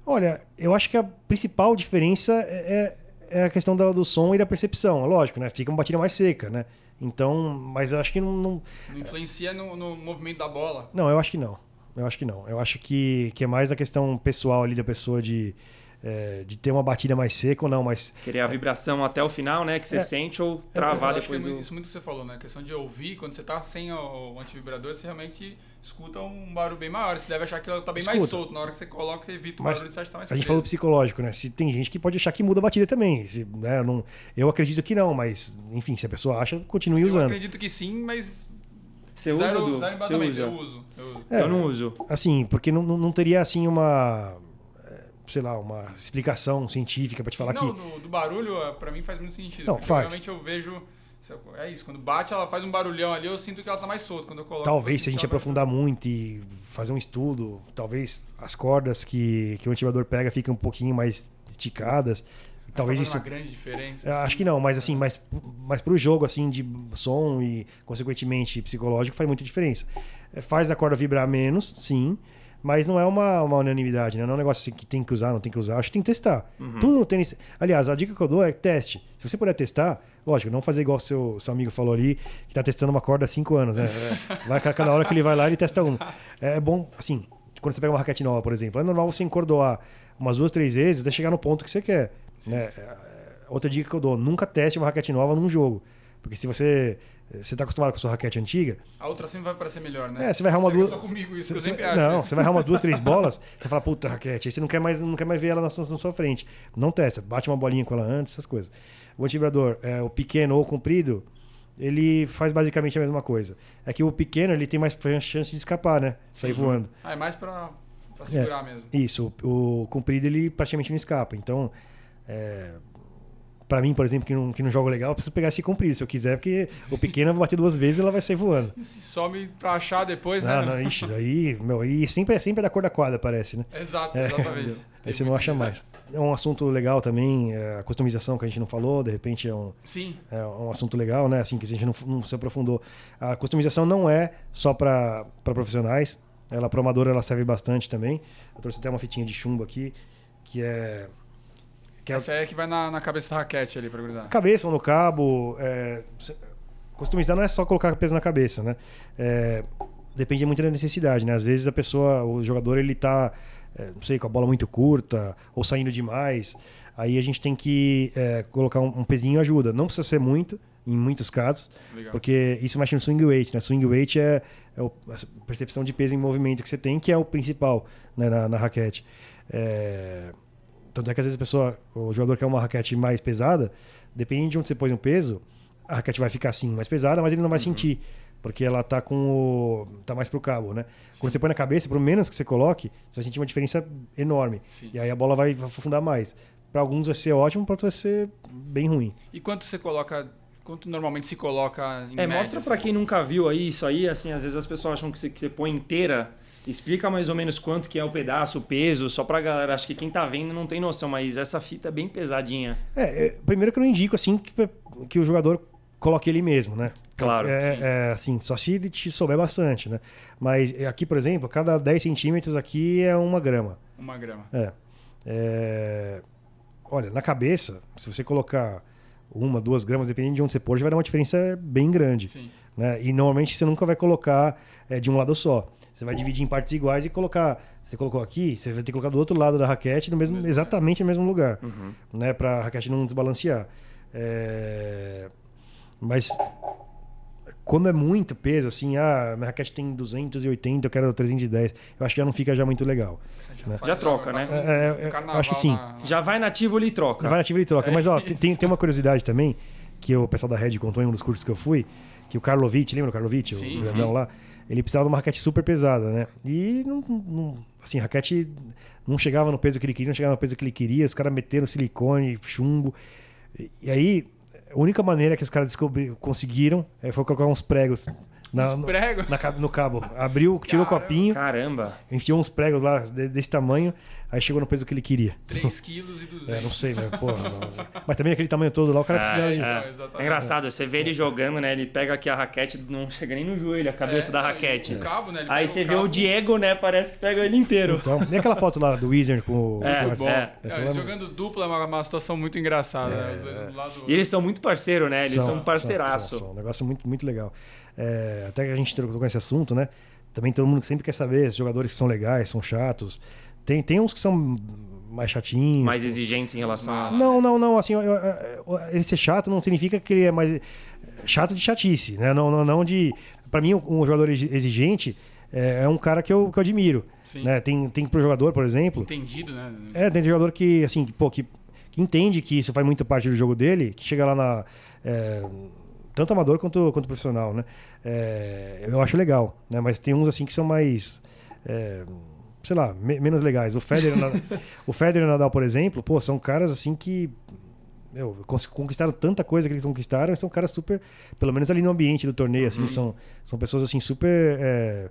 Olha, eu acho que a principal diferença é, é, é a questão do, do, som e da percepção. Lógico, né? Fica uma batida mais seca, né? Então, mas eu acho que não. Não, não influencia no, no movimento da bola? Não, eu acho que não. Eu acho que não. Eu acho que, que é mais a questão pessoal ali da pessoa de, é, de ter uma batida mais seca ou não, mas... Querer a vibração até o final, né? Que você é, sente ou travar é, depois que do... Isso muito que você falou, né? A questão de ouvir, quando você tá sem o antivibrador, você realmente escuta um barulho bem maior. Você deve achar que ela tá bem escuta. mais solto. Na hora que você coloca, evita o mas barulho, você acha que tá mais A gente falou psicológico, né? Se tem gente que pode achar que muda a batida também. Se, né, não, eu acredito que não, mas, enfim, se a pessoa acha, continue eu usando. Eu acredito que sim, mas você usa, zero, do... zero embasamento, usa. eu uso. Eu, uso. É, eu não uso. Assim, porque não, não teria assim uma é, sei lá, uma explicação científica para te falar não, que. Não, do barulho, para mim faz muito sentido. Não, faz. Realmente eu vejo. É isso, quando bate, ela faz um barulhão ali, eu sinto que ela tá mais solta. Quando eu coloco, talvez, se a gente aprofundar muito e fazer um estudo, talvez as cordas que, que o ativador pega fiquem um pouquinho mais esticadas talvez isso uma grande diferença. Assim. Acho que não, mas assim, mas, mas para o jogo assim de som e consequentemente psicológico faz muita diferença. É, faz a corda vibrar menos, sim, mas não é uma, uma unanimidade, né? Não é um negócio assim que tem que usar, não tem que usar. Acho que tem que testar. Uhum. Tudo no tênis. Aliás, a dica que eu dou é teste. Se você puder testar, lógico, não fazer igual seu, seu amigo falou ali, que está testando uma corda há cinco anos, né? Vai cada hora que ele vai lá, ele testa uma. (laughs) É bom, assim, quando você pega uma raquete nova, por exemplo, é normal você encordoar umas duas, três vezes até chegar no ponto que você quer. Né? Outra dica que eu dou: nunca teste uma raquete nova num jogo. Porque se você você está acostumado com a sua raquete antiga. A outra sempre vai parecer melhor, né? É, você vai errar uma duas. Só comigo, isso você, eu sempre acho. Não, você vai errar umas duas, três (laughs) bolas, você fala, puta, raquete, aí você não quer mais, não quer mais ver ela na sua, na sua frente. Não testa, bate uma bolinha com ela antes, essas coisas. O antivibrador, é, o pequeno ou o comprido, ele faz basicamente a mesma coisa. É que o pequeno ele tem mais chance de escapar, né? Sair uhum. voando. Ah, é mais para segurar é, mesmo. Isso, o, o comprido ele praticamente não escapa. Então, é, para mim, por exemplo, que não, que não joga legal, eu preciso pegar esse comprido, se eu quiser, porque o pequeno eu vou bater duas vezes e ela vai sair voando. (laughs) Some pra achar depois, né? Não, não, ixi, aí, meu, e sempre, é, sempre é da cor da quadra, parece, né? Exato, exatamente. É, aí você não acha isso. mais. É um assunto legal também, é, a customização que a gente não falou, de repente é um, Sim. é um assunto legal, né? Assim, que a gente não, não se aprofundou. A customização não é só para profissionais, ela para amador ela serve bastante também. Eu trouxe até uma fitinha de chumbo aqui, que é que é Essa é que vai na, na cabeça da raquete ali pra grudar. Na cabeça ou no cabo. É, customizar não é só colocar peso na cabeça, né? É, depende muito da necessidade, né? Às vezes a pessoa, o jogador, ele tá, é, não sei, com a bola muito curta ou saindo demais. Aí a gente tem que é, colocar um, um, pezinho ajuda. Não precisa ser muito, em muitos casos, Legal. porque isso mexe no swing weight, né? Swing weight é, é a percepção de peso em movimento que você tem, que é o principal né, na, na raquete. É, tanto é que às vezes a pessoa, o jogador quer uma raquete mais pesada, dependendo de onde você pôs o peso, a raquete vai ficar assim mais pesada, mas ele não vai uhum. sentir. Porque ela tá com o. tá mais pro cabo, né? Sim. Quando você põe na cabeça, por menos que você coloque, você vai sentir uma diferença enorme. Sim. E aí a bola vai afundar mais. Para alguns vai ser ótimo, para outros vai ser bem ruim. E quanto você coloca quanto normalmente se coloca em É, média, mostra assim? para quem nunca viu aí isso aí, assim, às vezes as pessoas acham que você, que você põe inteira Explica mais ou menos quanto que é o pedaço, o peso, só pra galera. Acho que quem tá vendo não tem noção, mas essa fita é bem pesadinha. É, é primeiro que eu não indico assim que, que o jogador coloque ele mesmo, né? Claro. É, é, assim, só se ele te souber bastante, né? Mas aqui, por exemplo, cada 10 centímetros aqui é uma grama. Uma grama. É. é. Olha, na cabeça, se você colocar uma, duas gramas, dependendo de onde você pôr, já vai dar uma diferença bem grande. Sim. Né? E normalmente você nunca vai colocar é, de um lado só. Você vai dividir em partes iguais e colocar. Você colocou aqui, você vai ter que colocar do outro lado da raquete, no mesmo, exatamente no mesmo lugar. Né, pra raquete não desbalancear. É, Mas quando é muito peso, assim, ah, minha raquete tem 280, eu quero 310, eu acho que já não fica já muito legal. faz Já troca, né? É, é, carnaval acho que sim. na- Já vai nativo e troca. Vai ativo e troca. É Mas, ó, tem- tem, uma curiosidade também, que o pessoal da Red contou em um dos cursos que eu fui, que o Karlovic, lembra o Karlovic? Sim, o grandão sim. lá? Ele precisava de uma raquete super pesada, né? E, não, não- assim, a raquete não chegava no peso que ele queria, não chegava no peso que ele queria, os caras meteram silicone, chumbo. E, aí, a única maneira que os caras conseguiram eh, foi colocar uns pregos na, Os pregos? na no cabo. Abriu, tirou o Caramba. copinho, Caramba. enfiou uns pregos lá de- desse tamanho, aí chegou no peso que ele queria. 3 quilos e 200. É, não sei, mas, porra. não- mas também aquele tamanho todo lá, o cara Ah, precisa de. é. exatamente. É engraçado, você vê ele jogando, né? Ele pega aqui a raquete, não chega nem no joelho, a cabeça É, da é, raquete. o cabo, né? Ele Aí você o vê o cabo. Diego, né? Parece que pega ele inteiro. Então, e aquela foto lá do Wizard com o. É, com o- Muito bom. É. Eles jogando dupla é uma, uma situação muito engraçada. né? Os dois um do lado do E eles são muito parceiro, né? Eles são, São, parceiraço. são, são. Um negócio muito, muito legal. É, até que a gente trocou com esse assunto, né? Também todo mundo sempre quer saber se jogadores que são legais, são chatos. Tem, tem uns que são mais chatinhos. Mais exigentes em relação a. Não, não, não. Assim, ele ser chato não significa que ele é mais chato de chatice, né? Não, não, não de. Para mim, um jogador exigente é, é um cara que eu, que eu admiro. Sim. Né? Tem, tem pro jogador, por exemplo. Entendido, né? É, tem jogador que, assim, que, pô, que, que entende que isso faz muito parte do jogo dele, que chega lá na. é, tanto amador quanto, quanto profissional, né? É, eu acho legal, né? Mas tem uns assim que são mais. é, sei lá, me- menos legais. O Federer, (laughs) o Federer Nadal, por exemplo, pô, são caras assim que. Meu, conquistaram tanta coisa que eles conquistaram, são caras super. Pelo menos ali no ambiente do torneio, assim, são, são pessoas assim super. É,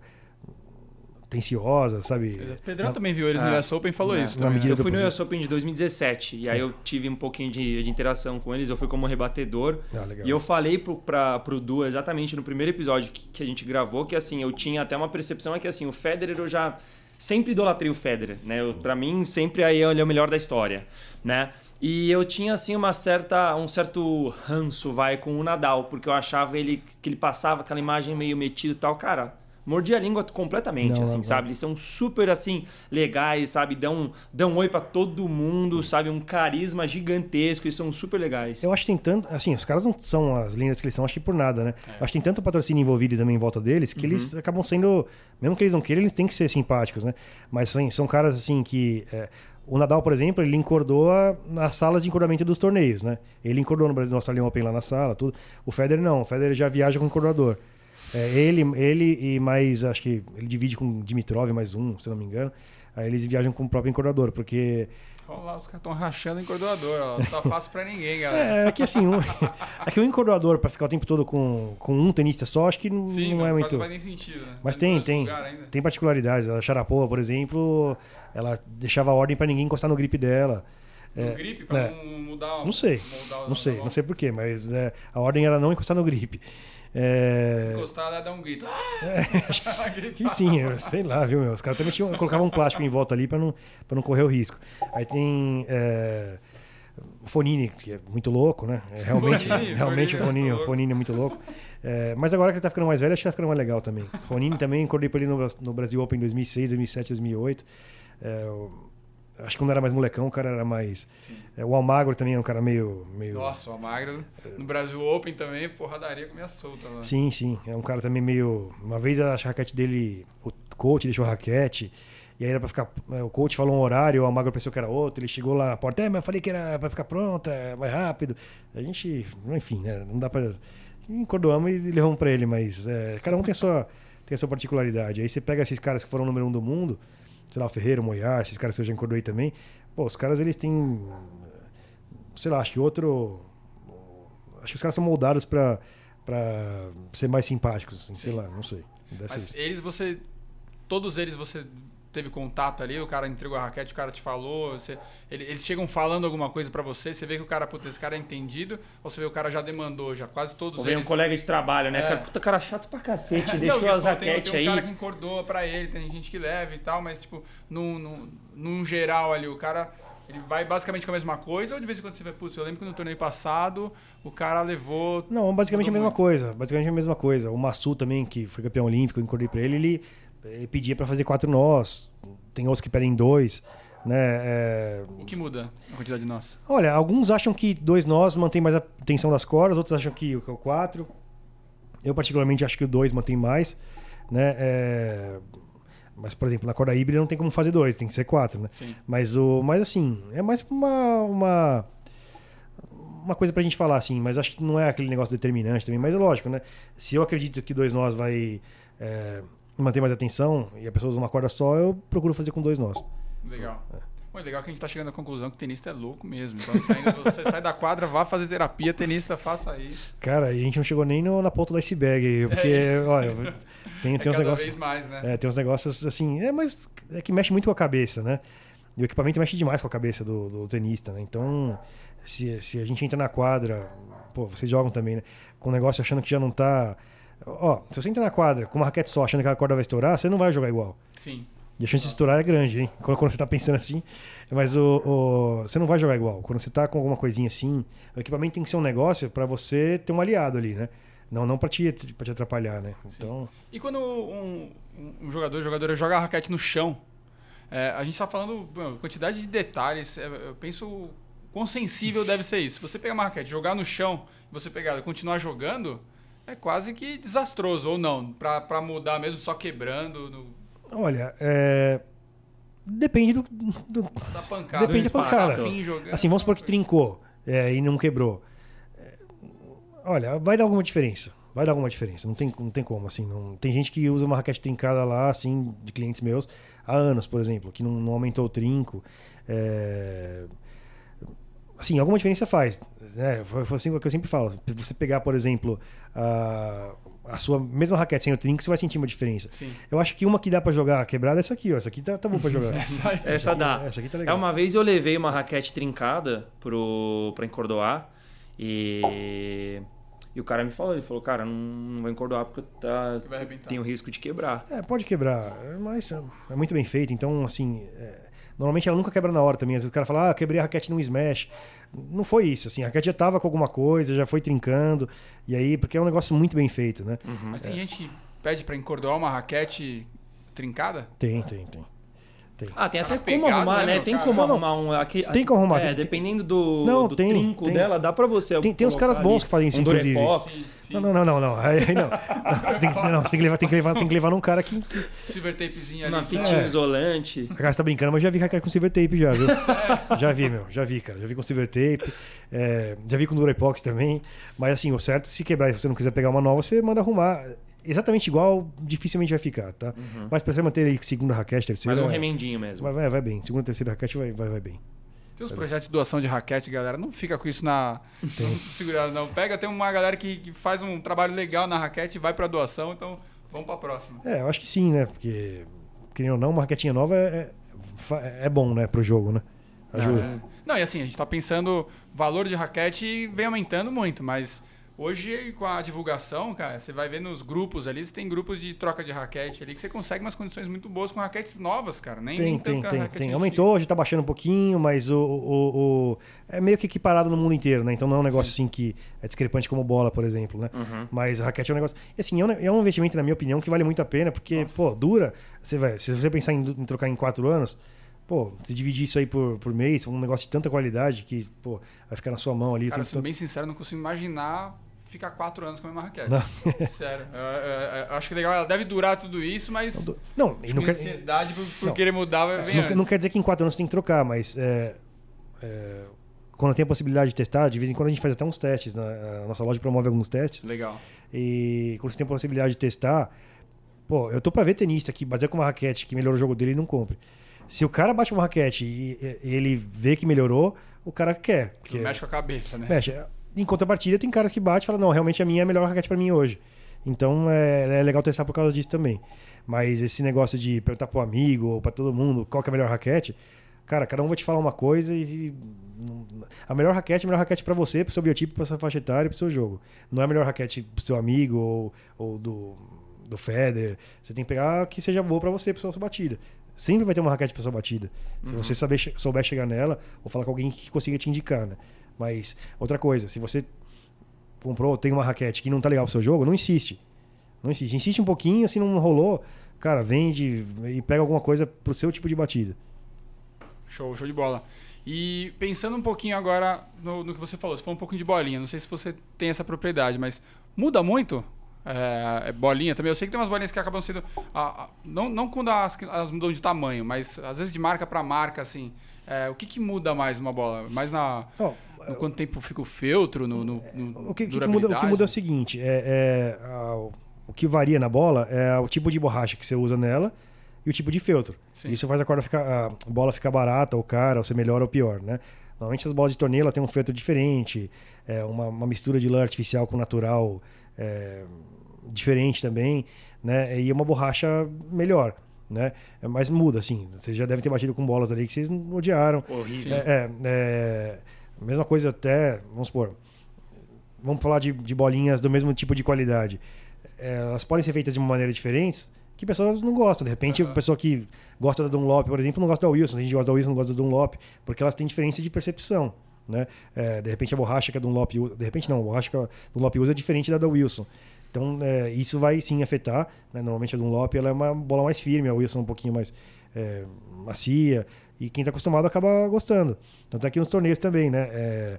atenciosas, sabe? O Pedrão também viu eles no Ah. US Open e falou É. isso Na também. Né? Eu fui no. US Open de 2017 e aí eu tive um pouquinho de, de interação com eles. Eu fui como rebatedor. Ah. E eu falei pro, pra, pro Du exatamente no primeiro episódio que, que a gente gravou que assim, eu tinha até uma percepção é que assim, o Federer eu já sempre idolatrei o Federer, né? Eu, pra mim, sempre aí ele é o melhor da história, né? E eu tinha assim uma certa um certo ranço vai com o Nadal, porque eu achava ele que ele passava aquela imagem meio metido e tal, cara. Mordia a língua completamente, Não, assim, não, sabe? Eles são super, assim, legais, sabe? Dão, dão oi pra todo mundo, sabe? Um carisma gigantesco, eles são super legais. Eu acho que tem tanto. Assim, os caras não são as linhas que eles são, acho que por nada, né? Eu Acho que tem tanto patrocínio envolvido também em volta deles que eles acabam sendo. Mesmo que eles não queiram, eles têm que ser simpáticos, né? Mas assim, são caras assim que. é, o Nadal, por exemplo, ele encordoa nas salas de encordamento dos torneios, né? Ele encordou no Brasil no Australian Open lá na sala, tudo. O Federer não, o Federer já viaja com encordador. É, ele, ele e mais, acho que ele divide com Dimitrov mais um, se não me engano. Aí eles viajam com o próprio encordador, porque Olha lá, os caras estão rachando o encordoador. Ó. Não tá fácil pra ninguém, galera. É que assim, um, (laughs) é que um encordoador pra ficar o tempo todo com, com um tenista só, acho que não, Sim, não não, é muito. não faz nem sentido, né? Mas Em tem, tem. Tem particularidades. A Sharapova, por exemplo, ela deixava a ordem pra ninguém encostar no grip dela. Um gripe pra é. não mudar Não sei, moldar o- não sei, não sei porquê, mas é, a ordem era não encostar no grip. É, Encostar, ela dá um grito. Ah! (laughs) que sim, eu sei lá, viu, meu? Os caras também tinham, colocavam um plástico em volta ali pra não, pra não correr o risco. Aí tem é, Fonini, que é muito louco, né? É, realmente, Fonini, realmente Fonini é o Fonini, o. Fonini é muito louco. É, mas agora que ele tá ficando mais velho, acho que tá ficando mais legal também. Fonini também, acordei pra ele no, no Brasil Open em 2006, 2007, 2008. É, acho que quando era mais molecão, o cara era mais... É, o Almagro também é um cara meio... meio Nossa, o Amagro no Brasil Open também, porradaria comia solta lá. Sim, sim. É um cara também meio. Uma vez a raquete dele, o coach deixou a raquete. E aí era pra ficar. é, O coach falou um horário, o Amagro pensou que era outro. Ele chegou lá na porta, é, mas eu falei que era pra ficar pronta, é mais rápido. A gente. Enfim, né? Não dá pra. Encordoamos e levamos pra ele, mas é, cada um tem a, sua, tem a sua particularidade. Aí você pega esses caras que foram o número um do mundo, sei lá, o Ferreira, Moyar, esses caras que eu já encordei também. Pô, os caras eles têm. Sei lá, acho que outro. Acho que os caras são moldados pra, pra ser mais simpáticos, assim, sei lá, não sei. Mas eles, você. Todos eles você teve contato ali, o cara entregou a raquete, o cara te falou. Você, ele- eles chegam falando alguma coisa pra você, você vê que o cara, putz, esse cara é entendido, ou você vê que o cara já demandou, já quase todos Ou vem um eles. colega de trabalho, né? É. Cara, puta cara chato pra cacete, (laughs) Não, deixou as tem- raquetes tem, aí. um cara que encordou pra ele, tem gente que leva e tal, mas tipo, num, num, num geral ali, o cara. Ele vai basicamente com a mesma coisa, ou de vez em quando você vê, putz, eu lembro que no torneio passado o cara levou. Não, basicamente a mesma muito. coisa. Basicamente a mesma coisa. O Massu também, que foi campeão olímpico, eu encordei pra ele, ele eh, pedia para fazer quatro nós, tem outros que pedem dois, né? É, O que muda a quantidade de nós? Olha, alguns acham que dois nós mantém mais a tensão das cordas, outros acham que é o quatro. Eu particularmente acho que o dois mantém mais, né? É, Mas, por exemplo, na corda híbrida não tem como fazer dois, tem que ser quatro, né? Sim. Mas, o, mas assim, é mais uma, uma, uma coisa pra gente falar, assim, mas acho que não é aquele negócio determinante também, mas é lógico, né? Se eu acredito que dois nós vai é, manter mais atenção e a pessoa usa uma corda só, eu procuro fazer com dois nós. Legal. Bom, é legal que a gente tá chegando à conclusão que tenista é louco mesmo. Então, saindo- você sai da quadra, vá fazer terapia, tenista, faça isso. Cara, e a gente não chegou nem no- na ponta do iceberg, aí, porque, olha, tem, É tem uns cada negócios. mais, né? É, tem uns negócios assim, é, mas é que mexe muito com a cabeça, né? E o equipamento mexe demais com a cabeça do, do tenista, né? Então, se, se a gente entra na quadra, pô, vocês jogam também, né? Com o negócio achando que já não tá. Ó, se você entra na quadra com uma raquete só achando que a corda vai estourar, você não vai jogar igual. Sim. E a chance de estourar é grande, hein? Quando, quando você tá pensando assim. Mas o, o- você não vai jogar igual. Quando você tá com alguma coisinha assim, o equipamento tem que ser um negócio para você ter um aliado ali, né? Não, não pra te, pra te atrapalhar, né? Então. E quando um, um- jogador, jogadora joga a raquete no chão, é, a gente está falando quantidade de detalhes. é, eu penso quão sensível deve ser isso. Você pegar uma raquete, jogar no chão, você pegar e continuar jogando, é quase que desastroso, ou não? Pra, pra mudar mesmo só quebrando, no, Olha, é... depende do, do- da pancada. Depende da pancada. jogando, Assim, vamos supor que trincou é, e não quebrou. É, Olha, vai dar alguma diferença. Vai dar alguma diferença. Não tem, não tem como, assim. Não... Tem gente que usa uma raquete trincada lá, assim, de clientes meus, há anos, por exemplo, que não, não aumentou o trinco. É... Assim, alguma diferença faz. né? Foi, foi assim o que eu sempre falo. Se você pegar, por exemplo, a, a sua mesma raquete sem o trinco, você vai sentir uma diferença. Sim. Eu acho que uma que dá pra jogar quebrada é essa aqui, ó. Essa aqui tá, tá bom pra jogar. (laughs) Essa. Essa dá. Essa aqui tá É legal. uma vez eu levei uma raquete trincada pro, pra encordoar e, e o cara me falou, ele falou, cara, não, não vou encordoar porque tá, tem o risco de quebrar. É, pode quebrar, mas é é muito bem feito. Então, assim, é, normalmente ela nunca quebra na hora também. Às vezes o cara fala, ah, quebrei a raquete num smash. Não foi isso, assim, a raquete já tava com alguma coisa, já foi trincando. E aí, porque é um negócio muito bem feito, né? Mas tem gente que pede pra encordoar uma raquete trincada? Tem, tem, tem. Ah, tem até Tá como pegado, arrumar, né, né? Tem cara? como Não, arrumar um... Aqui, Tem como arrumar, É, tem- dependendo do, Não, do tem, trinco tem. dela, dá pra você Tem- tem uns caras bons que fazem isso, um inclusive. Durepox. Sim. Não, não, não, não, não. (laughs) Aí, não. Não, Você tem que, não, você tem que levar, tem que levar, tem que levar num cara que. Silver tapezinho ali. Uma fitinha É. isolante. A cara tá brincando, mas já vi raquete com silver tape já, viu? (laughs) já vi, meu, já vi, cara. Já vi com silver tape. é, já vi com Durepox também. Mas assim, o certo, se quebrar e você não quiser pegar uma nova, você manda arrumar. Exatamente igual, dificilmente vai ficar, tá? Mas pra você manter aí segunda raquete, terceira. Mas um remendinho mesmo. vai, vai, vai bem. Segunda, terceira raquete vai, vai, vai bem. Tem uns projetos de doação de raquete, galera. Não fica com isso na. Não (laughs) segurado, não. Pega, tem uma galera que, que faz um trabalho legal na raquete e vai pra doação, então vamos pra próxima. É, eu acho que sim, né? Porque, querendo ou não, uma raquetinha nova é, é, fa- é bom, né, pro jogo, né? Ajuda. É. Não, e assim, a gente tá pensando, valor de raquete vem aumentando muito, mas hoje com a divulgação, cara, você vai ver nos grupos ali, você tem grupos de troca de raquete ali que você consegue umas condições muito boas com raquetes novas, cara. Nem, Tem, tem, tanto tem, tem. Aumentou, já tá baixando um pouquinho, mas o, o, o- é meio que equiparado no mundo inteiro, né? Então não é um negócio assim que é discrepante como bola, por exemplo, né? Uhum. Mas a raquete é um negócio. E assim, é um, é um investimento, na minha opinião, que vale muito a pena, porque, Nossa. pô, dura. Você vai, se você pensar em, em trocar em quatro anos, pô, se dividir isso aí por, por mês, um negócio de tanta qualidade que, pô, vai ficar na sua mão ali. Cara, sendo todo. bem sincero, não consigo imaginar ficar quatro anos com a mesma raquete. Não. (laughs) Sério. Eu, eu- eu acho que legal, ela deve durar tudo isso, mas Não, não a quer, ansiedade por, por Não. querer mudar vai vir não, não quer dizer que em quatro anos você tem que trocar, mas é, é, quando tem a possibilidade de testar, de vez em quando a gente faz até uns testes. Né? A nossa loja promove alguns testes. Legal. E quando você tem a possibilidade de testar, pô, eu tô pra ver tenista que bater com uma raquete que melhorou o jogo dele e não compre. Se o cara bate uma raquete e, e ele vê que melhorou, o cara quer. Porque Mexe com a cabeça, né? mexe. Em contrapartida, tem caras que bate e falam, não, realmente a minha é a melhor raquete pra mim hoje. Então é, é legal testar por causa disso também. Mas esse negócio de perguntar pro amigo ou pra todo mundo qual que é a melhor raquete, cara, cada um vai te falar uma coisa e. a melhor raquete é a melhor raquete pra você, pro seu biotipo, pra sua faixa etária e pro seu jogo. Não é a melhor raquete pro seu amigo ou, ou do, do Federer. Você tem que pegar a que seja boa pra você, pra sua, sua batida. Sempre vai ter uma raquete pra sua batida. Se você saber, souber chegar nela, ou falar com alguém que consiga te indicar, né? Mas, outra coisa, se você comprou, tem uma raquete que não tá legal pro seu jogo, não insiste. Não insiste. Insiste um pouquinho, se não rolou, cara, vende e pega alguma coisa pro seu tipo de batida. Show, show de bola. E pensando um pouquinho agora no, no que você falou, você falou um pouquinho de bolinha, não sei se você tem essa propriedade, mas muda muito é, é bolinha também. Eu sei que tem umas bolinhas que acabam sendo. não, não quando elas, elas mudam de tamanho, mas às vezes de marca para marca, assim. É, o que, que muda mais uma bola? Mais na. Oh, no quanto tempo fica o feltro? No, no, no o, que, que muda, o que muda é o seguinte: é, é a, o que varia na bola é o tipo de borracha que você usa nela e o tipo de feltro. Sim. Isso faz a corda ficar, a bola ficar barata ou cara, ou ser melhor ou pior, né? Normalmente as bolas de torneio tem um feltro diferente, é uma, uma, mistura de lã artificial com natural é, diferente também, né? E uma borracha melhor né? É, mas muda, assim. Vocês já devem ter batido com bolas ali que vocês odiaram. Horrível. É, é, é, mesma coisa até, vamos supor, vamos falar de, de bolinhas do mesmo tipo de qualidade. É, elas podem ser feitas de uma maneira diferente que pessoas não gostam. De repente, uhum. a pessoa que gosta da Dunlop, por exemplo, não gosta da Wilson. A gente gosta da Wilson, não gosta da Dunlop, porque elas têm diferença de percepção. Né? É, de repente, a borracha que a Dunlop usa... De repente, não. A borracha que a Dunlop usa é diferente da da Wilson. Então, é, isso vai sim afetar. Né? Normalmente a Dunlop ela é uma bola mais firme, a Wilson é um pouquinho mais é, macia. E quem está acostumado acaba gostando. Tanto é que nos torneios também, né? É,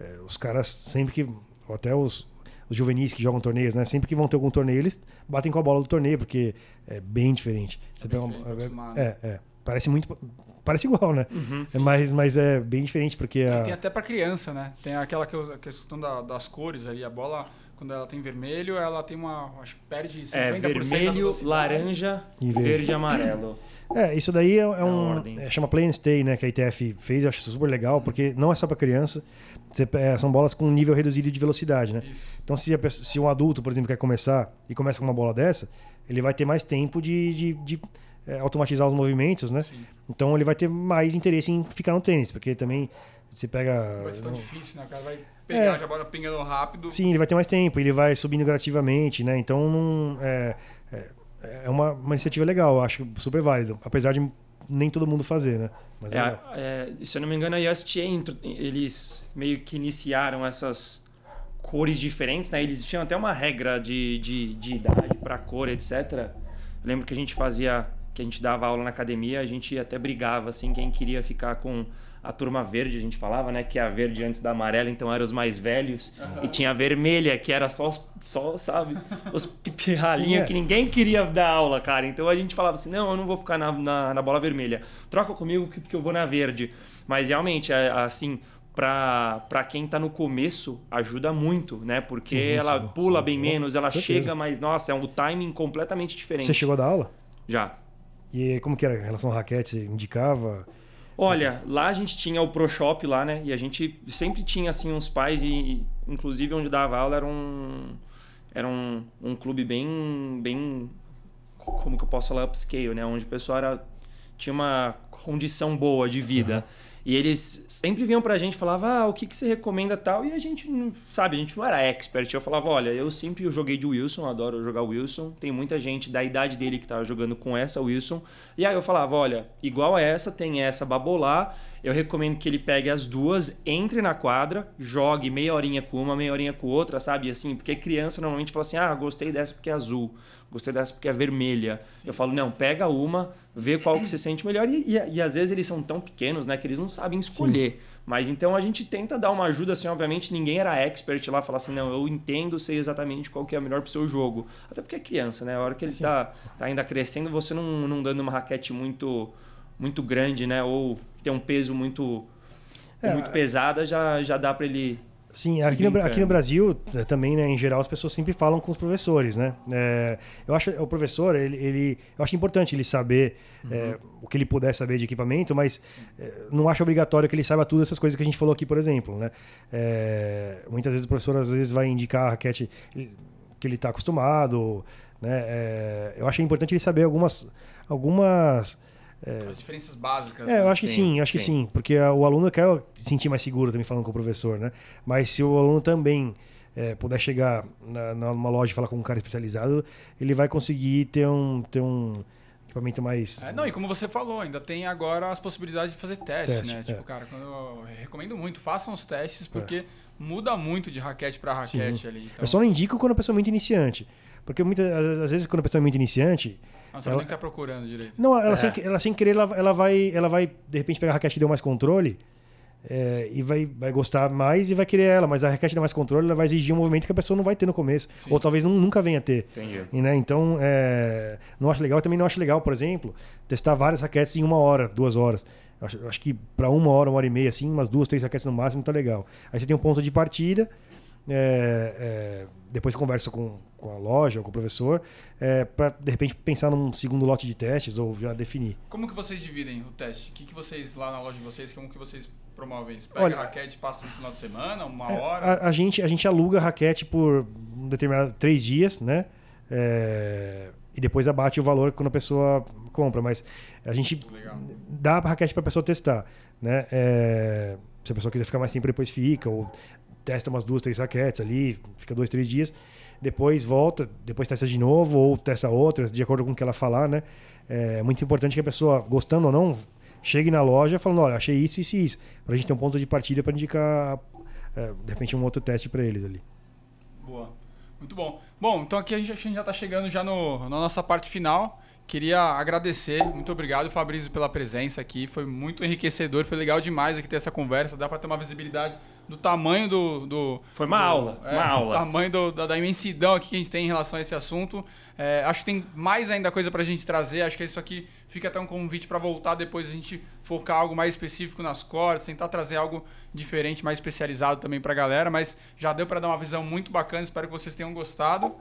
é, os caras sempre que. Até os, os juvenis que jogam torneios, né? Sempre que vão ter algum torneio, eles batem com a bola do torneio, porque é bem diferente. Você é, uma, é, é, Parece muito. Parece igual, né? Uhum, é mas, mas é bem diferente, porque. A... Tem até para criança, né? Tem aquela questão da, das cores aí, a bola quando ela tem vermelho, ela tem uma. Acho que perde 50% É, vermelho, laranja e verde. verde e amarelo. É, isso daí é, é um. É, chama Play and Stay, né? Que a ITF fez, eu acho super legal, porque não é só para criança. Você, é, são bolas com nível reduzido de velocidade, né? Isso. Então, se, se um adulto, por exemplo, quer começar e começa com uma bola dessa, ele vai ter mais tempo de, de, de é, automatizar os movimentos, né? Sim. Então, ele vai ter mais interesse em ficar no tênis, porque também você pega. Vai ser tão difícil, né? O cara vai pegar é. a bola pingando rápido. Sim, ele vai ter mais tempo, ele vai subindo gradativamente, né? Então não, é, é, é uma, uma iniciativa legal, acho super válido, apesar de nem todo mundo fazer, né? Mas é, é, se eu não me engano, a USTA, eles meio que iniciaram essas cores diferentes, né? Eles tinham até uma regra de, de, de idade para cor, etc. Eu lembro que a gente fazia, que a gente dava aula na academia, a gente até brigava, assim, quem queria ficar com a turma verde, a gente falava, né? Que é a verde antes da amarela, então eram os mais velhos. Uhum. E tinha a vermelha, que era só, só sabe, os (laughs) pirralhinhos é. que ninguém queria dar aula, cara. Então a gente falava assim: não, eu não vou ficar na, na, na bola vermelha. Troca comigo porque eu vou na verde. Mas realmente, é, assim, para quem tá no começo ajuda muito, né? Porque sim, ela sim, pula sim. bem menos, ela chega, mas nossa, é um timing completamente diferente. Você chegou a dar aula? Já. E como que era em relação ao raquete? Você indicava? Olha, lá a gente tinha o Pro Shop lá, né? E a gente sempre tinha assim uns pais e inclusive onde dava aula era um era um, um clube bem bem como que eu posso falar upscale, né? Onde o pessoal era tinha uma condição boa de vida. Uhum. E eles sempre vinham pra gente e falavam, ah, o que, que você recomenda tal? E a gente não, sabe, a gente não era expert. Eu falava, olha, eu sempre joguei de Wilson, adoro jogar Wilson. Tem muita gente da idade dele que tava jogando com essa Wilson. E aí eu falava, olha, igual a essa, tem essa Babolar. Eu recomendo que ele pegue as duas, entre na quadra, jogue meia horinha com uma, meia horinha com outra, sabe? Assim, porque criança normalmente fala assim, ah, gostei dessa porque é azul gostei dessa porque é vermelha. Sim. Eu falo, não, pega uma, vê qual que você sente melhor. E, e, e, às vezes eles são tão pequenos, né, que eles não sabem escolher. Sim. Mas então a gente tenta dar uma ajuda, assim, obviamente ninguém era expert lá, falar assim, não, eu entendo, sei exatamente qual que é melhor pro seu jogo. Até porque é criança, né? A hora que ele tá, tá ainda crescendo, você não, não dando uma raquete muito, muito grande, né? Ou tem um peso muito, é, muito pesada, já, já dá para ele Sim, aqui no, aqui no, Brasil eh, também, né, em geral, as pessoas sempre falam com os professores, né? É, eu acho o professor, ele, ele, eu acho importante ele saber uhum. é, o que ele puder saber de equipamento, mas é, não acho obrigatório que ele saiba tudo essas coisas que a gente falou aqui, por exemplo, né? muitas vezes o professor às vezes vai indicar a raquete que ele está acostumado, né? eu acho importante ele saber algumas algumas. As diferenças básicas. É, né? eu acho que sim, sim acho sim. que sim. Porque o aluno quer se sentir mais seguro também falando com o professor, né? Mas se o aluno também é, puder chegar na, numa loja e falar com um cara especializado, ele vai conseguir ter um, ter um equipamento mais. É, não, e como você falou, ainda tem agora as possibilidades de fazer testes, Teste, né? Tipo, é. cara, eu recomendo muito, façam os testes, porque é. muda muito de raquete para raquete sim. ali. Então... Eu só não indico quando a pessoa é muito iniciante. Porque muitas, às vezes, quando a pessoa é muito iniciante, Não sabe ela- nem o que tá procurando direito. Não, ela, É. sem, ela sem querer, ela, ela vai, ela vai, de repente, pegar a raquete que deu mais controle é, e vai, vai gostar mais e vai querer ela, mas a raquete deu mais controle, ela vai exigir um movimento que a pessoa não vai ter no começo. Sim. Ou talvez nu- nunca venha a ter. Entendi. E, né, então, é, não acho legal. Eu também não acho legal, por exemplo, testar várias raquetes em uma hora, duas horas. Eu Acho, acho que para uma hora, uma hora e meia, assim, umas duas, três raquetes no máximo, tá legal. Aí você tem um ponto de partida, é, é, depois conversa com, com a loja ou com o professor, é, para de repente pensar num segundo lote de testes ou já definir. Como que vocês dividem o teste? O que, que vocês, lá na loja de vocês, como que vocês promovem isso? Pega Olha- a raquete, passa no final de semana, uma É, hora? A, a gente, a gente aluga a raquete por um determinado três dias, né? É, e depois abate o valor quando a pessoa compra. Mas a gente Legal. dá a raquete para a pessoa testar, né? É, se a pessoa quiser ficar mais tempo, depois fica ou testa umas duas, três raquetes ali, fica dois, três dias, depois volta, depois testa de novo ou testa outras de acordo com o que ela falar, né? É muito importante que a pessoa, gostando ou não, chegue na loja falando, olha, achei isso, isso e isso, para a gente ter um ponto de partida para indicar é, de repente um outro teste para eles ali. Boa. Muito bom. Bom, então aqui a gente, já está chegando já no, na nossa parte final. Queria agradecer, muito obrigado, Fabrício, pela presença aqui. Foi muito enriquecedor, foi legal demais aqui ter essa conversa. Dá para ter uma visibilidade do tamanho do. do Foi uma do- aula, é, uma do aula. tamanho do- da, da imensidão aqui que a gente tem em relação a esse assunto. É, acho que tem mais ainda coisa para a gente trazer. Acho que isso aqui fica até um convite para voltar depois a gente focar algo mais específico nas cordas, tentar trazer algo diferente, mais especializado também para a galera. Mas já deu para dar uma visão muito bacana. Espero que vocês tenham gostado.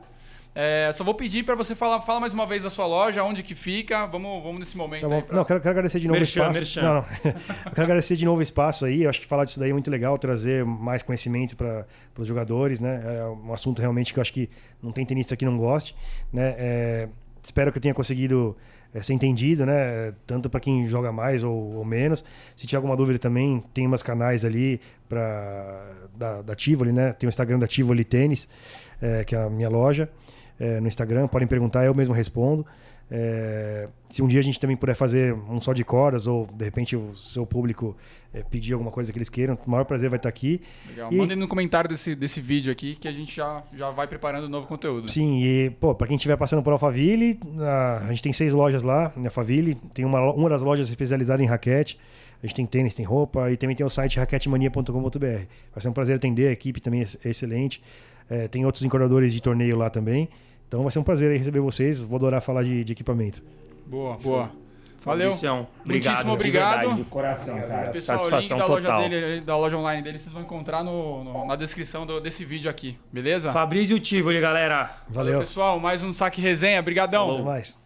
É, só vou pedir para você falar, fala mais uma vez da sua loja, onde que fica. Vamos, vamos nesse momento Tá bom. aí. pra- Não, quero, quero agradecer de novo Merchan, o espaço. merchan. Não, não. Eu (laughs) quero agradecer de novo o espaço aí. Eu acho que falar disso daí é muito legal, trazer mais conhecimento para os jogadores, né? É um assunto realmente que eu acho que não tem tenista que não goste, né? É, espero que eu tenha conseguido é, ser entendido, né? Tanto para quem joga mais ou, ou menos. Se tiver alguma dúvida também, tem umas canais ali para da, da Tivoli, né? Tem o Instagram da Tivoli Tênis, é, que é a minha loja é, no Instagram. Podem perguntar, eu mesmo respondo. É, se um dia a gente também puder fazer um só de cordas ou de repente o seu público é, pedir alguma coisa que eles queiram, o maior prazer vai estar aqui. Legal. E- Mandem no comentário desse, desse vídeo aqui que a gente já, já vai preparando novo conteúdo. Sim, e pô, para quem estiver passando por Alphaville, a, a gente tem seis lojas lá em Alphaville, tem uma, uma das lojas especializada em raquete. A gente tem tênis, tem roupa e também tem o site raquetemania.com.br. Vai ser um prazer atender, a equipe também é excelente. É, tem outros encorajadores de torneio lá também. Então vai ser um prazer aí receber vocês. Vou adorar falar de, de equipamento. Boa, boa. Valeu. Fabricião, obrigado. Muitíssimo de obrigado. verdade, de coração, cara. Pessoal, o link Satisfação da loja, total. dele, da loja online dele, vocês vão encontrar no, no- na descrição do- desse vídeo aqui, beleza? Fabrício Tivoli, galera. Valeu. pessoal. Mais um Saque Resenha. Brigadão. Até mais.